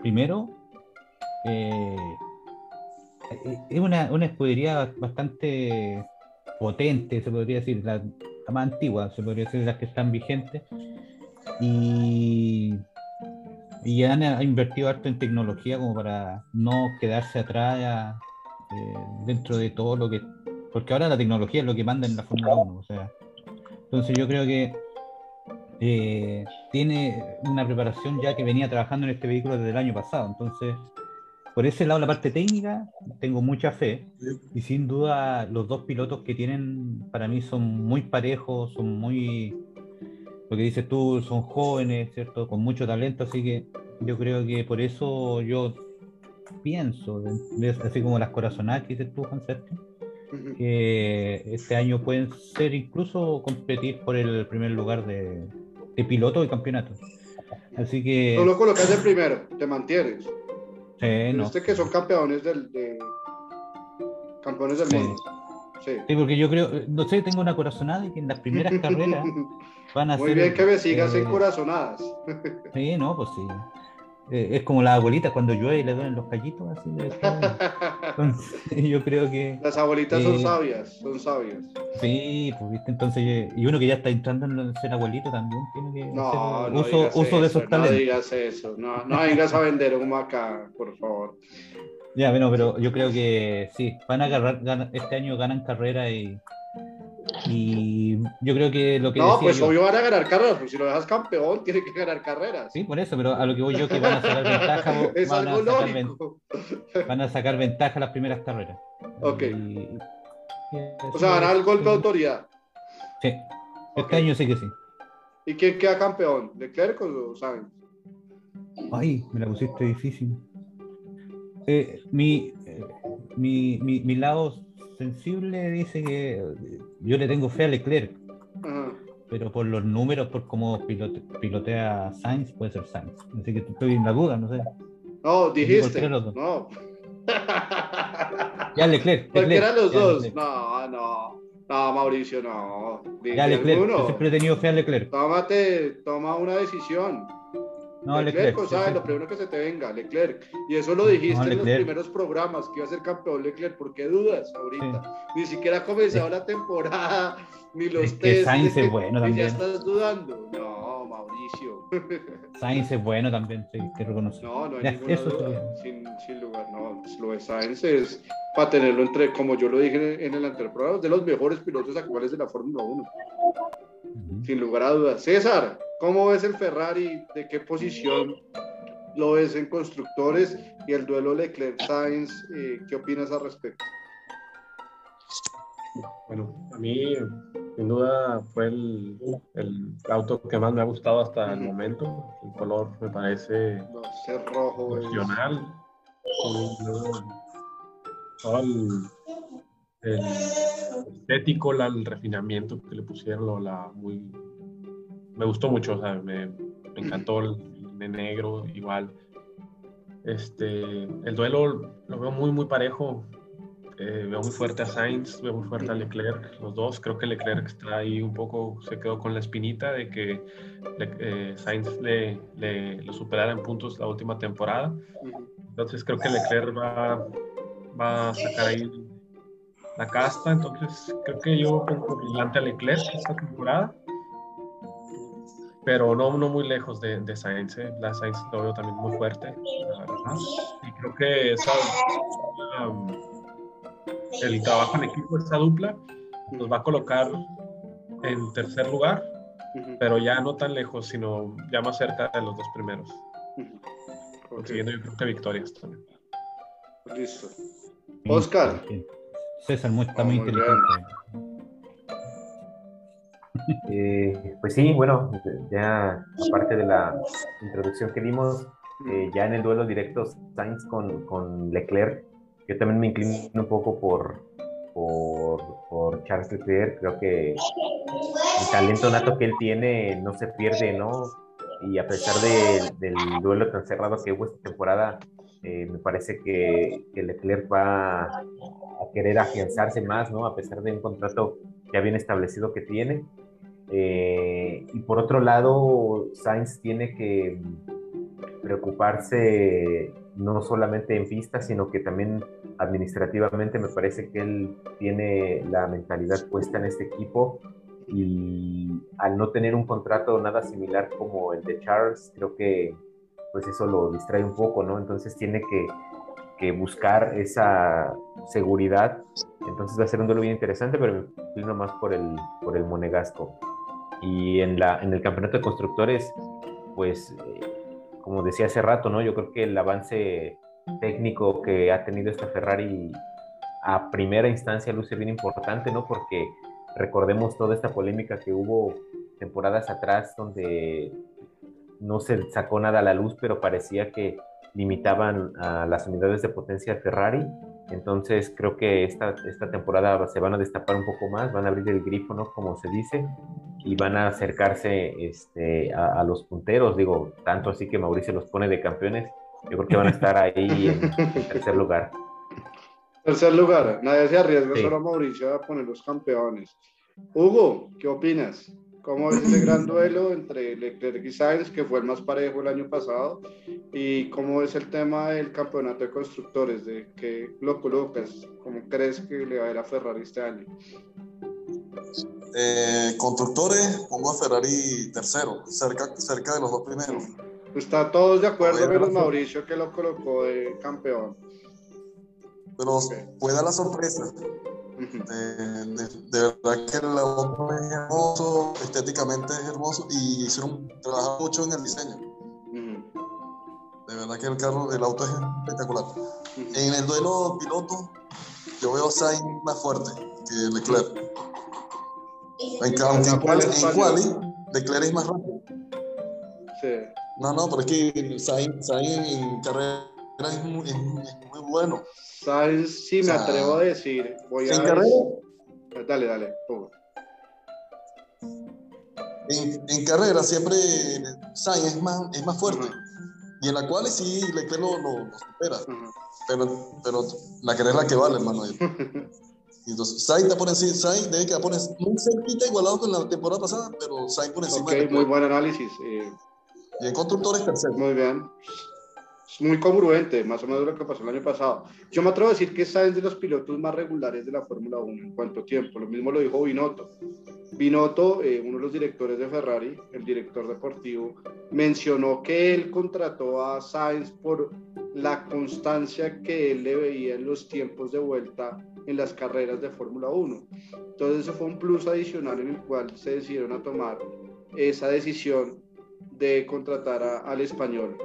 primero. Eh, es una, una escudería bastante potente, se podría decir, la, la más antigua, se podría decir, las que están vigentes y, y han, han, invertido harto en tecnología como para no quedarse atrás eh, dentro de todo lo que porque ahora la tecnología es lo que manda en la Fórmula 1 o sea. Entonces yo creo que eh, tiene una preparación ya que venía trabajando en este vehículo desde el año pasado. Entonces por ese lado la parte técnica tengo mucha fe y sin duda los dos pilotos que tienen para mí son muy parejos son muy lo que dices tú, son jóvenes, ¿cierto? Con mucho talento, así que yo creo que por eso yo pienso, así como las corazonadas que dices tú, Juan Sergio, que este año pueden ser incluso competir por el primer lugar de, de piloto y campeonato. Así que. Solo colocas el primero, te mantienes. Sí, no. Este que son campeones del, de, campeones del sí. mundo. Sí. sí. porque yo creo, no sé, tengo una corazonada y que en las primeras <laughs> carreras van a Muy ser, bien que me sigas eh, en corazonadas. Sí, no, pues sí. Eh, es como las abuelitas cuando llueve y le duelen los callitos, así de <laughs> Entonces, yo creo que. Las abuelitas eh, son sabias, son sabias. Sí, pues viste, entonces, y uno que ya está entrando en ser abuelito también tiene que no, hacer no uso, uso eso, de esos talentos. No digas eso, no, no vengas a vender humo acá, por favor. Ya, bueno, pero yo creo que sí, van a agarrar, ganan, este año ganan carrera y, y yo creo que lo que. No, pues yo, obvio van a ganar carreras, porque si lo dejas campeón, <laughs> tiene que ganar carreras. Sí, por eso, pero a lo que voy yo que van a sacar ventaja. <laughs> es van algo a sacar lógico. Ven, van a sacar ventaja las primeras carreras. Ok. Y o sea, ganar el golpe de autoridad. Sí, este okay. año sí que sí. ¿Y quién queda campeón? ¿Leclerc o Sainz? Ay, me la pusiste difícil. Eh, mi, eh, mi, mi, mi, lado sensible dice que yo le tengo fe a Leclerc. Uh -huh. pero por los números, por cómo pilote- pilotea Sainz, puede ser Sainz. Así que estoy en la duda, no sé. No, dijiste. No. Ya Leclerc. Cualquiera los ya dos. Leclerc. No, no. No, Mauricio, no. Ya Leclerc, yo siempre he tenido fe a Leclerc. Tómate, toma una decisión. No, Leclerc, Leclerc. o sea, lo primero que se te venga, Leclerc. Y eso lo dijiste No, en los primeros programas, que iba a ser campeón Leclerc. ¿Por qué dudas ahorita? Ni siquiera ha comenzado la temporada, ni los Es que test. Sainz es bueno <laughs> y también. ya estás dudando. No, Mauricio. <laughs> Sainz es bueno también, sí, que reconocer. No, no hay Ya, ninguna eso duda. Sin, sin lugar, no. pues Lo de Sainz es para tenerlo entre, como yo lo dije en el anterior programa, de los mejores pilotos actuales de la Fórmula 1. Ujú. Sin lugar a dudas. César, ¿cómo ves el Ferrari? ¿De qué posición lo ves en constructores? Y el duelo Leclerc-Sainz, eh, ¿qué opinas al respecto? Bueno, a mí sin duda fue el, el auto que más me ha gustado hasta el momento. El color me parece No sé, rojo. luego Todo el, el estético, la- el refinamiento que le pusieron, la, muy, me gustó mucho, o sea, me, me encantó el, de negro, igual. Este, el duelo lo veo muy, muy parejo. Eh, veo muy fuerte a Sainz, veo muy fuerte a Leclerc, los dos. Creo que Leclerc está ahí un poco, se quedó con la espinita de que Le- eh, Sainz le, le, lo superara en puntos la última temporada. Entonces creo que Leclerc va, va a sacar ahí la casta. Entonces creo que yo pongo brillante a Leclerc esta temporada. Pero no, no muy lejos de, de Sainz. ¿eh? La Sainz lo veo también muy fuerte, la verdad. Y creo que esa, um, el trabajo en equipo, esa dupla, nos va a colocar en tercer lugar, pero ya no tan lejos, sino ya más cerca de los dos primeros. Consiguiendo yo creo que victorias también. Listo. Oscar. César muy, está Ah, muy muy inteligente. Eh, pues sí, bueno, ya aparte de la introducción que dimos, eh, ya en el duelo directo Sainz con, con Leclerc, yo también me inclino un poco por, por, Charles Leclerc, creo que el talento nato que él tiene no se pierde, ¿no? Y a pesar de- del duelo tan cerrado que hubo esta temporada, eh, me parece que, que Leclerc va a querer afianzarse más, ¿no? A pesar de un contrato ya bien establecido que tiene. Eh, y por otro lado, Sainz tiene que preocuparse no solamente en pista, sino que también administrativamente me parece que él tiene la mentalidad puesta en este equipo y al no tener un contrato nada similar como el de Charles, creo que pues eso lo distrae un poco, ¿no? Entonces tiene que, buscar esa seguridad. Entonces va a ser un duelo bien interesante, pero me más por el, por el monegasco. Y en, la, en el campeonato de constructores, pues, eh, como decía hace rato, ¿no? Yo creo que el avance técnico que ha tenido esta Ferrari a primera instancia luce bien importante, ¿no? Porque recordemos toda esta polémica que hubo temporadas atrás donde no se sacó nada a la luz, pero parecía que limitaban a las unidades de potencia de Ferrari. Entonces creo que esta, esta temporada se van a destapar un poco más, van a abrir el grifo, ¿no? Como se dice, y van a acercarse este, a, a los punteros. Digo, tanto así que Mauricio los pone de campeones. Yo creo que van a estar ahí en, en <laughs> tercer lugar. Tercer lugar, nadie se arriesga, Sí. solo Mauricio a poner los campeones. Hugo, ¿qué opinas? ¿Cómo ves ese gran duelo entre Leclerc y Sainz, que fue el más parejo el año pasado? ¿Y cómo es el tema del campeonato de constructores? ¿De qué lo colocas? ¿Cómo crees que le va a ir a Ferrari este año? Eh, constructores, pongo a Ferrari tercero, cerca, cerca de los dos primeros. Está todos de acuerdo, menos. Mauricio que lo colocó de campeón. Pero Ok. puede dar la sorpresa. De, de- de verdad que el auto es hermoso, estéticamente es hermoso y hicieron trabajar mucho en el diseño. De verdad que el carro, el auto es espectacular. En el duelo piloto, yo veo a Sainz más fuerte que Leclerc. Aunque, aunque en, quali, en quali, Leclerc es más rápido. Sí. No, no, pero es que Sainz, Sainz en carrera es muy, es muy- es muy bueno. Sainz, sí me O sea, atrevo a decir, voy a En carrera, Dale, dale, Hugo. en, en carrera siempre Sainz es más, es más fuerte. Y en la cual sí Leclerc lo, lo, lo supera. Pero, pero la carrera es la que vale, hermano. <laughs> Y entonces, Sainz te pone encima, Sainz debe que pones muy cerquita igualado con la temporada pasada, pero Sainz por encima. Ok, muy buen análisis. Eh, y en constructores tercero. muy bien. Es muy congruente, más o menos lo que pasó el año pasado. Yo me atrevo a decir que Sainz de los pilotos más regulares de la Fórmula 1 en cuanto tiempo. Lo mismo lo dijo Binotto. Binotto, eh, uno de los directores de Ferrari, el director deportivo, mencionó que él contrató a Sainz por la constancia que él le veía en los tiempos de vuelta en las carreras de Fórmula 1. Entonces, ese fue un plus adicional en el cual se decidieron a tomar esa decisión de contratar a- al español.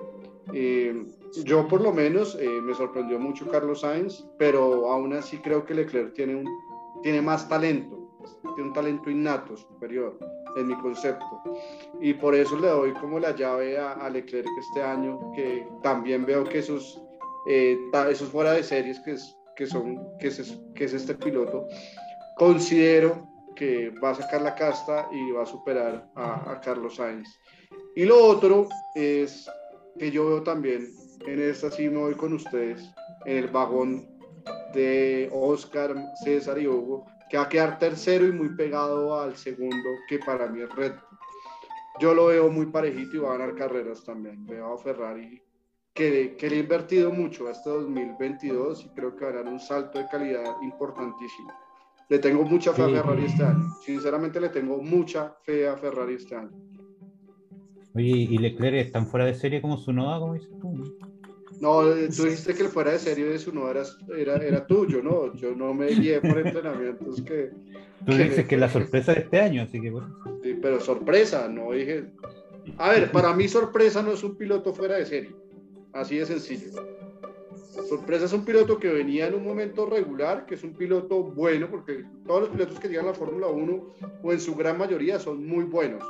Eh, yo por lo menos eh, me sorprendió mucho Carlos Sainz, pero aún así creo que Leclerc tiene, un, tiene más talento, tiene un talento innato superior en mi concepto. Y por eso le doy como la llave a, a Leclerc este año, que también veo que esos, eh, esos fuera de series que, es, que, son, que, es, que es este piloto, considero que va a sacar la casta y va a superar a, a Carlos Sainz. Y lo otro es que yo veo también, en esta sí me voy con ustedes, en el vagón de Oscar, César y Hugo, que va a quedar tercero y muy pegado al segundo, que para mí es Red Bull. Yo lo veo muy parejito y va a ganar carreras también. Veo a Ferrari que, que le ha invertido mucho este 2022 y creo que va a dar un salto de calidad importantísimo. Le tengo mucha fe a Sí. Ferrari este año. Sinceramente le tengo mucha fe a Ferrari este año. Oye, ¿y Leclerc es tan fuera de serie como su noda, como dices tú? No, tú dijiste que el fuera de serie de su no era, era, era tuyo, ¿no? Yo no me guié por entrenamientos que... Tú que- dices que es la sorpresa de este año, así que bueno. Sí, pero sorpresa, no dije... A ver, para mí sorpresa no es un piloto fuera de serie. Así de sencillo. Sorpresa es un piloto que venía en un momento regular, que es un piloto bueno, porque todos los pilotos que llegan a la Fórmula 1, o en su gran mayoría, son muy buenos.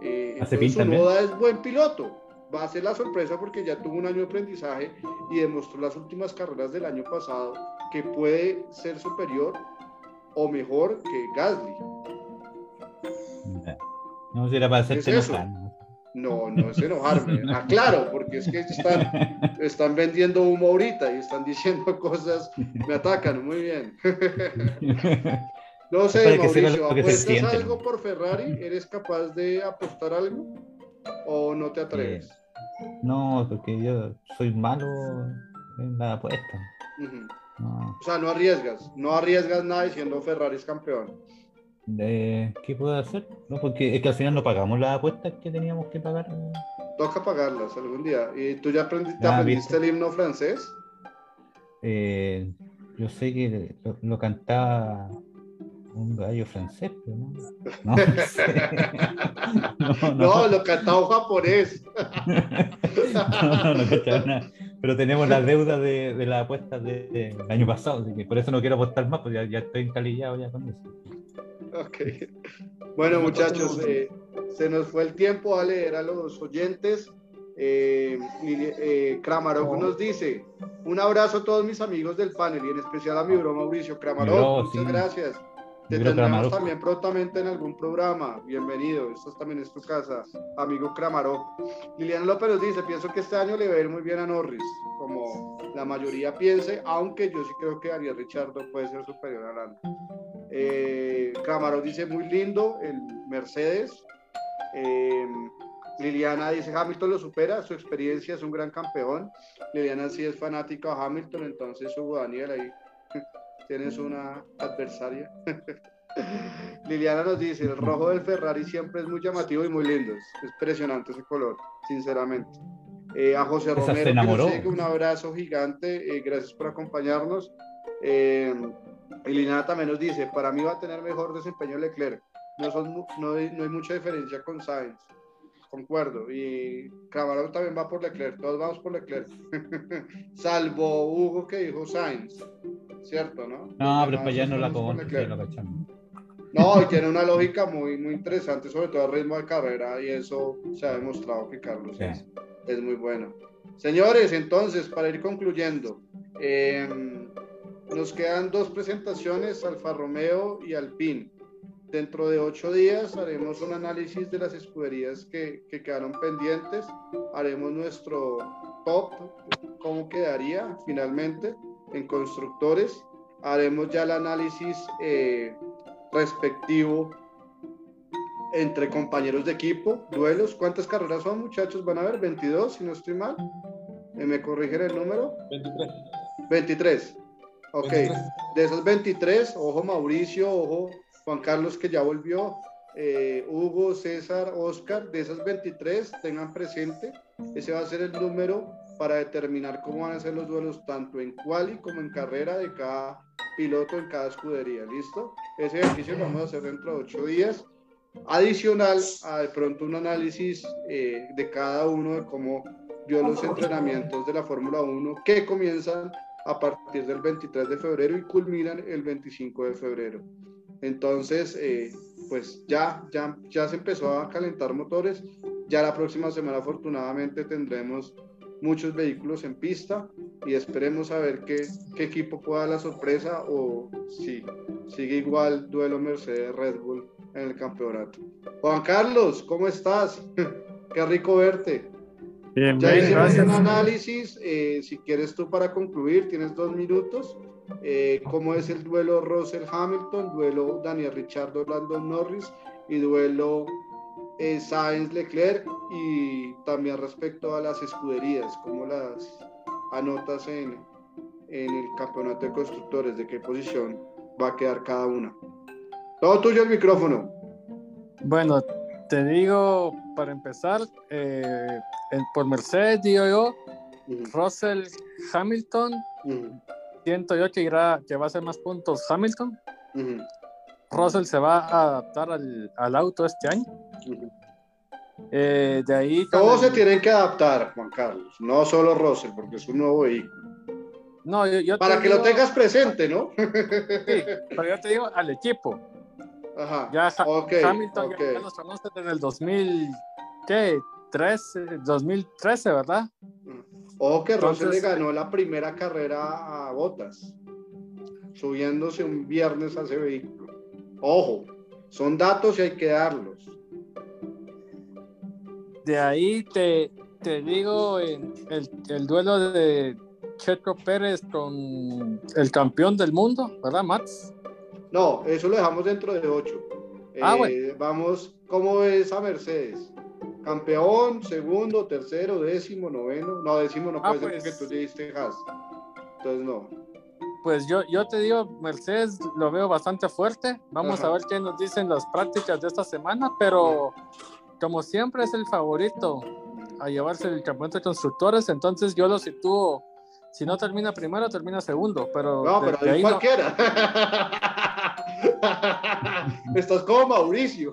Eh, Hace entonces. Tsunoda es buen piloto. Va a ser la sorpresa porque ya tuvo un año de aprendizaje y demostró las últimas carreras del año pasado que puede ser superior o mejor que Gasly. No, si era para hacerte ¿Qué es. No, no es enojarme. <laughs> Aclaro, porque es que están, están vendiendo humo ahorita y están diciendo cosas, me atacan, muy bien. <laughs> No sé, Mauricio, que se ¿apuestas algo por Ferrari? ¿Eres capaz de apostar algo? ¿O no te atreves? No, porque yo soy malo en la apuesta. No. O sea, no arriesgas, no arriesgas nada diciendo Ferrari es campeón. Eh, ¿Qué puedo hacer? No, porque es que al final no pagamos las apuestas que teníamos que pagar. Toca pagarlas algún día. ¿Y tú ya aprendiste, Ah, aprendiste el himno francés? Eh, yo sé que lo, lo cantaba un gallo francés, pero no. <laughs> No, no sé. no, No, lo cantaba japonés. no, no, no cachaba nada. Pero tenemos la deuda de, de las apuestas de- del año pasado, así que por eso no quiero apostar más, porque ya, ya estoy encalillado ya con eso. Ok. Bueno, muchachos, eh, se nos fue el tiempo a leer a los oyentes. Eh, eh, Kramarov nos dice: Un abrazo a todos mis amigos del panel y en especial a mi bro Mauricio Kramarov. Muchas sí. gracias. Te tendremos también prontamente en algún programa. Bienvenido. Esta también es tu casa, amigo Kramarov. Liliana López nos dice: Pienso que este año le va a ir muy bien a Norris, como la mayoría piense, aunque yo sí creo que Ariel Richardo puede ser superior a Lando. Eh, Camarón dice muy lindo el Mercedes. Eh, Liliana dice Hamilton lo supera, su experiencia es un gran campeón. Liliana sí es fanática de Hamilton, entonces Hugo Daniel ahí tienes una adversaria. <laughs> Liliana nos dice el rojo del Ferrari siempre es muy llamativo y muy lindo, es es impresionante ese color, sinceramente. Eh, a José Esa Romero, enamoró. sigue, un abrazo gigante, eh, gracias por acompañarnos. Eh, y Liliana también nos dice, para mí va a tener mejor desempeño Leclerc. No, son, no, hay, no hay mucha diferencia con Sainz. Concuerdo. Y Camarón también va por Leclerc. Todos vamos por Leclerc. <laughs> Salvo Hugo que dijo Sainz. ¿Cierto, no? No, pero para allá demás no la cachamos. No, y tiene una lógica muy, muy interesante, sobre todo el ritmo de carrera, y eso se ha demostrado que Carlos Sí. es, es muy bueno. Señores, entonces, para ir concluyendo, eh, nos quedan dos presentaciones, Alfa Romeo y Alpine. Dentro de ocho días haremos un análisis de las escuderías que, que quedaron pendientes, haremos nuestro top, cómo quedaría finalmente en constructores, haremos ya el análisis eh, respectivo entre compañeros de equipo, duelos. ¿Cuántas carreras son, muchachos? Van a ver, 22, si no estoy mal. Eh, ¿Me corrigen el número? 23. 23. Ok. 23. De esos 23, ojo Mauricio, ojo Juan Carlos que ya volvió, eh, Hugo, César, Oscar, de esas 23, tengan presente, ese va a ser el número para determinar cómo van a ser los duelos tanto en quali como en carrera de cada piloto en cada escudería, ¿listo? Ese ejercicio lo vamos a hacer dentro de ocho días. Adicional a de pronto un análisis eh, de cada uno de cómo vio los entrenamientos de la Fórmula 1 que comienzan a partir del 23 de febrero y culminan el 25 de febrero. Entonces, eh, pues ya, ya, ya se empezó a calentar motores. Ya la próxima semana afortunadamente tendremos muchos vehículos en pista y esperemos a ver qué, qué equipo pueda la sorpresa o si sigue igual duelo Mercedes-Red Bull en el campeonato. Juan Carlos, ¿cómo estás? <laughs> qué rico verte. Bien, Ya bien, hicimos gracias. un análisis, eh, si quieres tú para concluir, tienes dos minutos eh, como es el duelo Russell Hamilton, duelo Daniel Richardo, Landon Norris y duelo eh, Sainz Leclerc y también respecto a las escuderías, como las anotas en, en el campeonato de constructores, de qué posición va a quedar cada una. Todo tuyo el micrófono. Bueno, te digo para empezar, eh, el, por Mercedes digo yo, uh -huh. Russell Hamilton, uh -huh. 108 irá, que va a hacer más puntos Hamilton. Uh -huh. Russell se va a adaptar al, al auto este año. Uh -huh. eh, de ahí. Todos se tienen que adaptar, Juan Carlos, no solo Russell, porque es un nuevo vehículo. No, yo, yo para que digo... lo tengas presente, ¿no? sí, pero yo te digo al equipo. Ajá. Ya okay, Hamilton okay. ya nos conoce desde el 2000, ¿qué? 13, 2013, ¿verdad? Mm Ojo que Russell le ganó la primera carrera a Botas, subiéndose un viernes a ese vehículo. Ojo, son datos y hay que darlos. De ahí te, te digo en el, el duelo de Checo Pérez con el campeón del mundo, ¿verdad, Max? No, eso lo dejamos dentro de ocho. Ah, Eh, bueno. Vamos, ¿cómo ves a Mercedes? Campeón, segundo, tercero, décimo, noveno. No, décimo no Ah, puede ser pues. porque tú le diste Haas. Entonces no. Pues yo, yo te digo, Mercedes lo veo bastante fuerte. Vamos Ajá. a ver qué nos dicen las prácticas de esta semana, pero como siempre es el favorito a llevarse el campeonato de constructores, entonces yo lo sitúo, si no termina primero, termina segundo, pero, No, pero de ahí no- cualquiera. <laughs> Estás como Mauricio.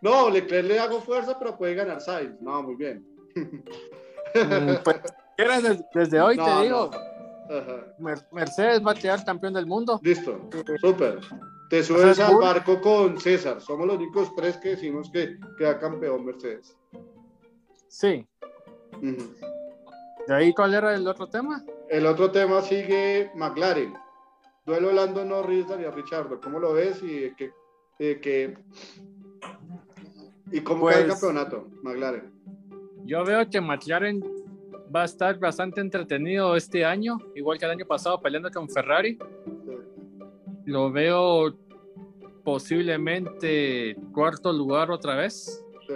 No, Leclerc le hago fuerza, pero puede ganar Sainz. No, muy bien. Mm, pues, <laughs> ¿quieres des- desde hoy No, te digo, no. Mercedes va a quedar campeón del mundo. Listo, súper. Te subes al barco con César. Somos los únicos tres que decimos que queda campeón Mercedes. Sí. Ujú. ¿De ahí cuál era el otro tema? El otro tema sigue McLaren. Duelo Lando Norris, Daniel Richardo. ¿Cómo lo ves y de qué- y cómo queda el Pues- campeonato, McLaren? Yo veo que McLaren va a estar bastante entretenido este año, igual que el año pasado peleando con Ferrari. Lo veo posiblemente cuarto lugar otra vez. Sí.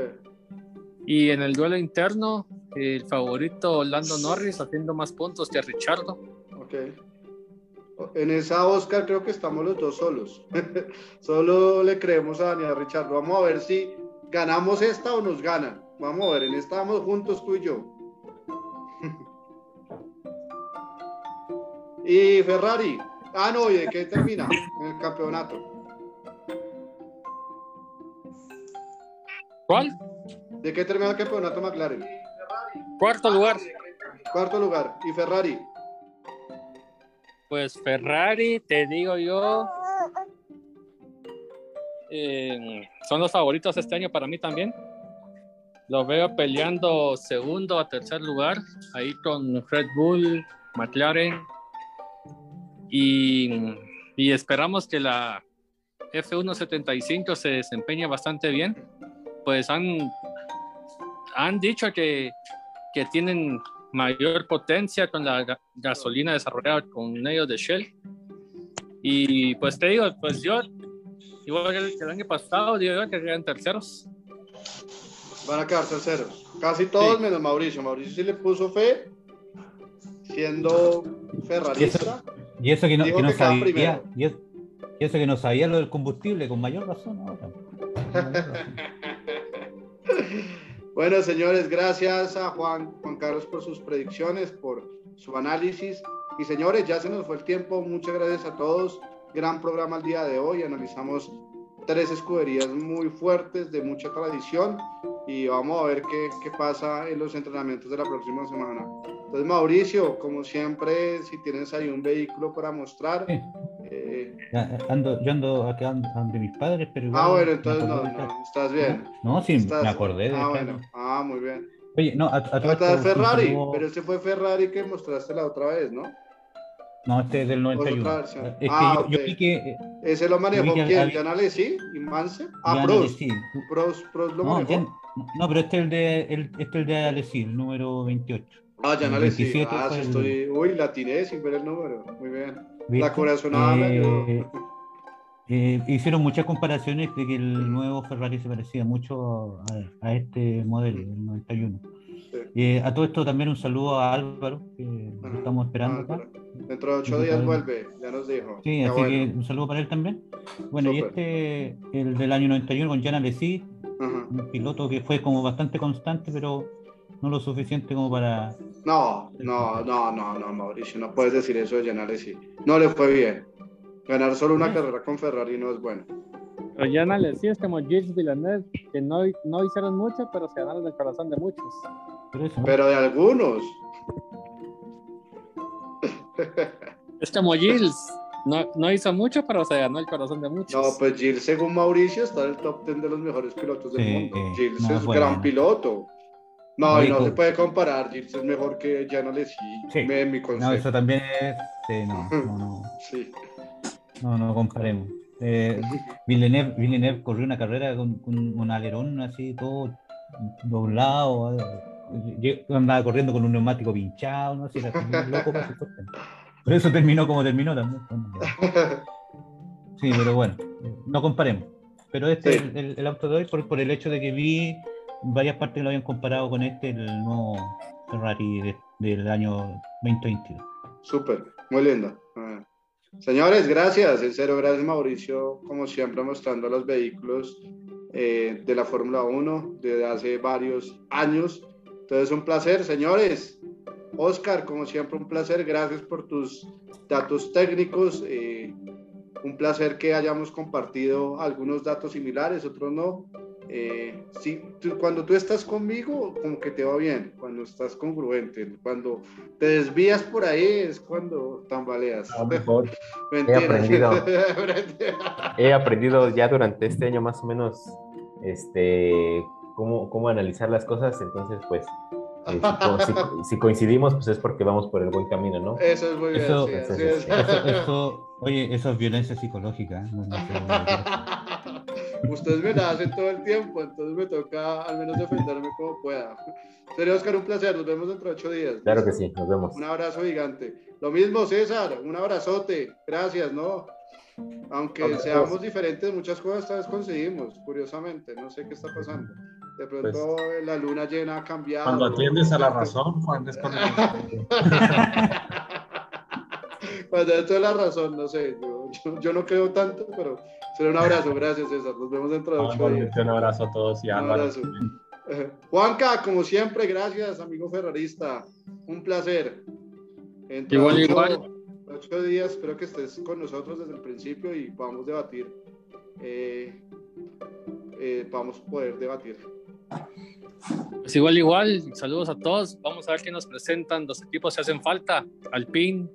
Y en el duelo interno, el favorito Lando Norris haciendo más puntos que Richardo. Ok. En esa Oscar creo que estamos los dos solos. <laughs> Solo le creemos a Daniel Richard. Vamos a ver si ganamos esta o nos ganan. Vamos a ver, en esta vamos juntos tú y yo. <laughs> y Ferrari. Ah, no, ¿y de qué termina en el campeonato? ¿Cuál? ¿De qué termina el campeonato McLaren? Cuarto lugar. Cuarto lugar. ¿Y Ferrari? Pues Ferrari, te digo yo, eh, son los favoritos este año para mí también. Los veo peleando segundo a tercer lugar, ahí con Red Bull, McLaren. Y, y esperamos que la, F175 se desempeña bastante bien, pues han, han dicho que, que tienen mayor potencia con la ga- gasolina desarrollada con ellos de Shell. Y pues te digo, pues yo, igual que el, que el año pasado, digo yo que quedan terceros. Van a quedar terceros. Casi todos Sí. menos Mauricio. Mauricio sí le puso fe, siendo ferrarista. Y eso que no, que no que sabía, primero. y eso, y eso que no sabía lo del combustible, con mayor razón ahora. <laughs> Bueno, señores, gracias a Juan, Juan Carlos por sus predicciones, por su análisis. Y señores, ya se nos fue el tiempo. Muchas gracias a todos. Gran programa el día de hoy. Analizamos tres escuderías muy fuertes, de mucha tradición. Y vamos a ver qué, qué pasa en los entrenamientos de la próxima semana. Entonces, Mauricio, como siempre, si tienes ahí un vehículo para mostrar. Sí. eh, Ya, Ando, yo ando acá de mis padres, pero igual ah, bueno, entonces no, no, estás bien. No, sí, Estás- me acordé de Ah, bueno. Ah, muy bien. Oye, no, a, a Ferrari, saludo- pero ese fue Ferrari que mostraste la otra vez, ¿no? No, este es del otra 91. versión. Es que Ah, yo, vi que. eh, Ese lo manejó quién, había- Jan Alesi y Mansell. Ah, ya Prost. sí. Prost, Prost lo No, manejó. ya- no, pero este es el de, el, este es el de Alesi, el número 28. ah, Jan el Alesi. 27 Ah, sí estoy. Uy, la tiré sin ver el número. Muy bien. ¿Viste? La corazonada. Eh, eh, hicieron muchas comparaciones de que el nuevo Ferrari se parecía mucho a, a este modelo, el 91. Sí. Eh, a todo esto también un saludo a Álvaro, que lo estamos esperando Ah, acá. Dentro de ocho Sí, días sí. vuelve, ya nos dijo. Sí, así bueno. que un saludo para él también. Bueno, y Súper. este, el del año 91 con Jan Alesi, Ajá. un piloto que fue como bastante constante, pero no lo suficiente como para... No, no, no, no, no, Mauricio, no puedes decir eso de Jan Alesi. No le fue bien. Ganar solo una Ujú. carrera con Ferrari no es bueno. Pero ya no les es como Gilles Villeneuve, que no, no hicieron mucho, pero se ganaron el corazón de muchos. Pero de algunos. Es como Gilles, no, no hizo mucho, pero se ganó el corazón de muchos. No, pues Gilles, según Mauricio, está en el top 10 de los mejores pilotos del Sí, mundo. eh, Gilles no, es bueno. gran piloto. No, y no se puede comparar. Gilles es mejor que Jan Alesi. Sí. Me- no, eso también es... sí, no, no, no, <laughs> Sí. no, no comparemos. Eh, Villeneuve, Villeneuve corrió una carrera con, con un alerón así todo doblado. eh, Yo andaba corriendo con un neumático pinchado, no sé, era loco para. Por eso terminó como terminó también. <laughs> Sí, pero bueno, no comparemos. Pero este Sí. es el, el- el auto de hoy por, por el hecho de que vi varias partes que lo habían comparado con este, el nuevo Ferrari de- del año 2022. Súper, muy lindo. Ah. Señores, gracias. En serio, gracias Mauricio, como siempre, mostrando los vehículos eh, de la Fórmula 1 desde hace varios años. Entonces, un placer, señores. Oscar, como siempre, un placer. Gracias por tus datos técnicos. eh, un placer que hayamos compartido algunos datos similares, otros no. Eh, sí, tú- cuando tú estás conmigo, como que te va bien, cuando estás congruente, cuando te desvías por ahí es cuando tambaleas. A lo mejor. <laughs> Mentira. aprendido. <laughs> He aprendido ya durante este año más o menos este, cómo, cómo analizar las cosas, entonces pues eh, si, si co- <laughs> si coincidimos pues es porque vamos por el buen camino, ¿no? Eso es muy bien. Eso- sí, eso- así es. Eso, eso- oye, eso es violencia psicológica. ¿eh? No- no sé, Ustedes me la hacen todo el tiempo, entonces me toca al menos defenderme como pueda. Sería Oscar, un placer. Nos vemos dentro de ocho días. Claro que sí, nos vemos. Un abrazo gigante. Lo mismo, César, un abrazote. Gracias, ¿no? Aunque seamos diferentes, muchas cosas esta vez conseguimos, curiosamente. No sé qué está pasando. De pronto la luna llena ha cambiado. Cuando atiendes a la razón, Juan, es cuando... <laughs> Cuando hay toda la razón, no sé. Yo, yo, yo no creo tanto, pero será un abrazo. Gracias, César. Nos vemos dentro de ocho días. Un abrazo a todos y a Un. Eh, <laughs> Juanca, como siempre, gracias, amigo ferrarista. Un placer. Igual, ocho, igual. ocho días, espero que estés con nosotros desde el principio y podamos debatir. Eh, eh, vamos a poder debatir. Pues igual, igual, saludos a todos. Vamos a ver qué nos presentan los equipos que hacen falta. Alpine,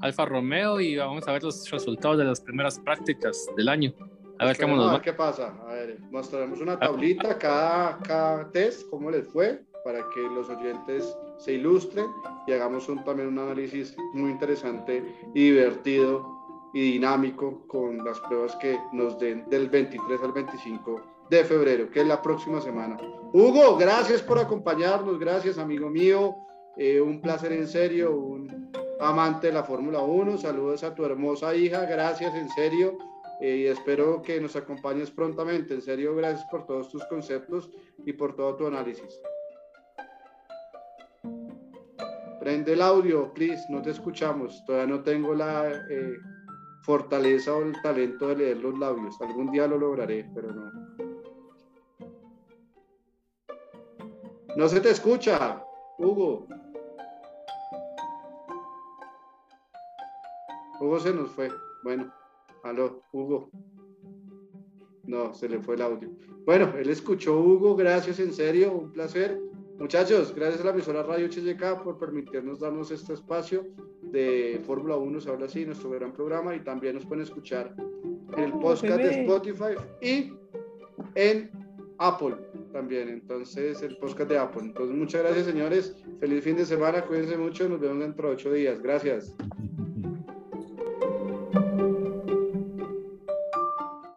Alfa Romeo y vamos a ver los resultados de las primeras prácticas del año. A ver cómo nos a va. qué pasa. A ver, mostraremos una tablita cada, cada test, cómo les fue, para que los oyentes se ilustren y hagamos un, también un análisis muy interesante y divertido y dinámico con las pruebas que nos den del 23 al 25 de febrero, que es la próxima semana. Hugo, gracias por acompañarnos, gracias amigo mío, eh, un placer en serio, un amante de la Fórmula 1, saludos a tu hermosa hija, gracias en serio eh, y espero que nos acompañes prontamente, en serio, gracias por todos tus conceptos y por todo tu análisis. Prende el audio, please, no te escuchamos, todavía no tengo la... Eh, fortaleza o el talento de leer los labios. Algún día lo lograré, pero no. No se te escucha, Hugo. Hugo se nos fue. Bueno, aló, Hugo. No, se le fue el audio. Bueno, él escuchó, Hugo, gracias, en serio, un placer. Muchachos, gracias a la emisora Radio HJK por permitirnos darnos este espacio de Fórmula 1, se habla así, nuestro gran programa, y también nos pueden escuchar en el podcast de Spotify y en Apple también, entonces el podcast de Apple. Entonces, muchas gracias señores, feliz fin de semana, cuídense mucho, nos vemos dentro de ocho días, gracias.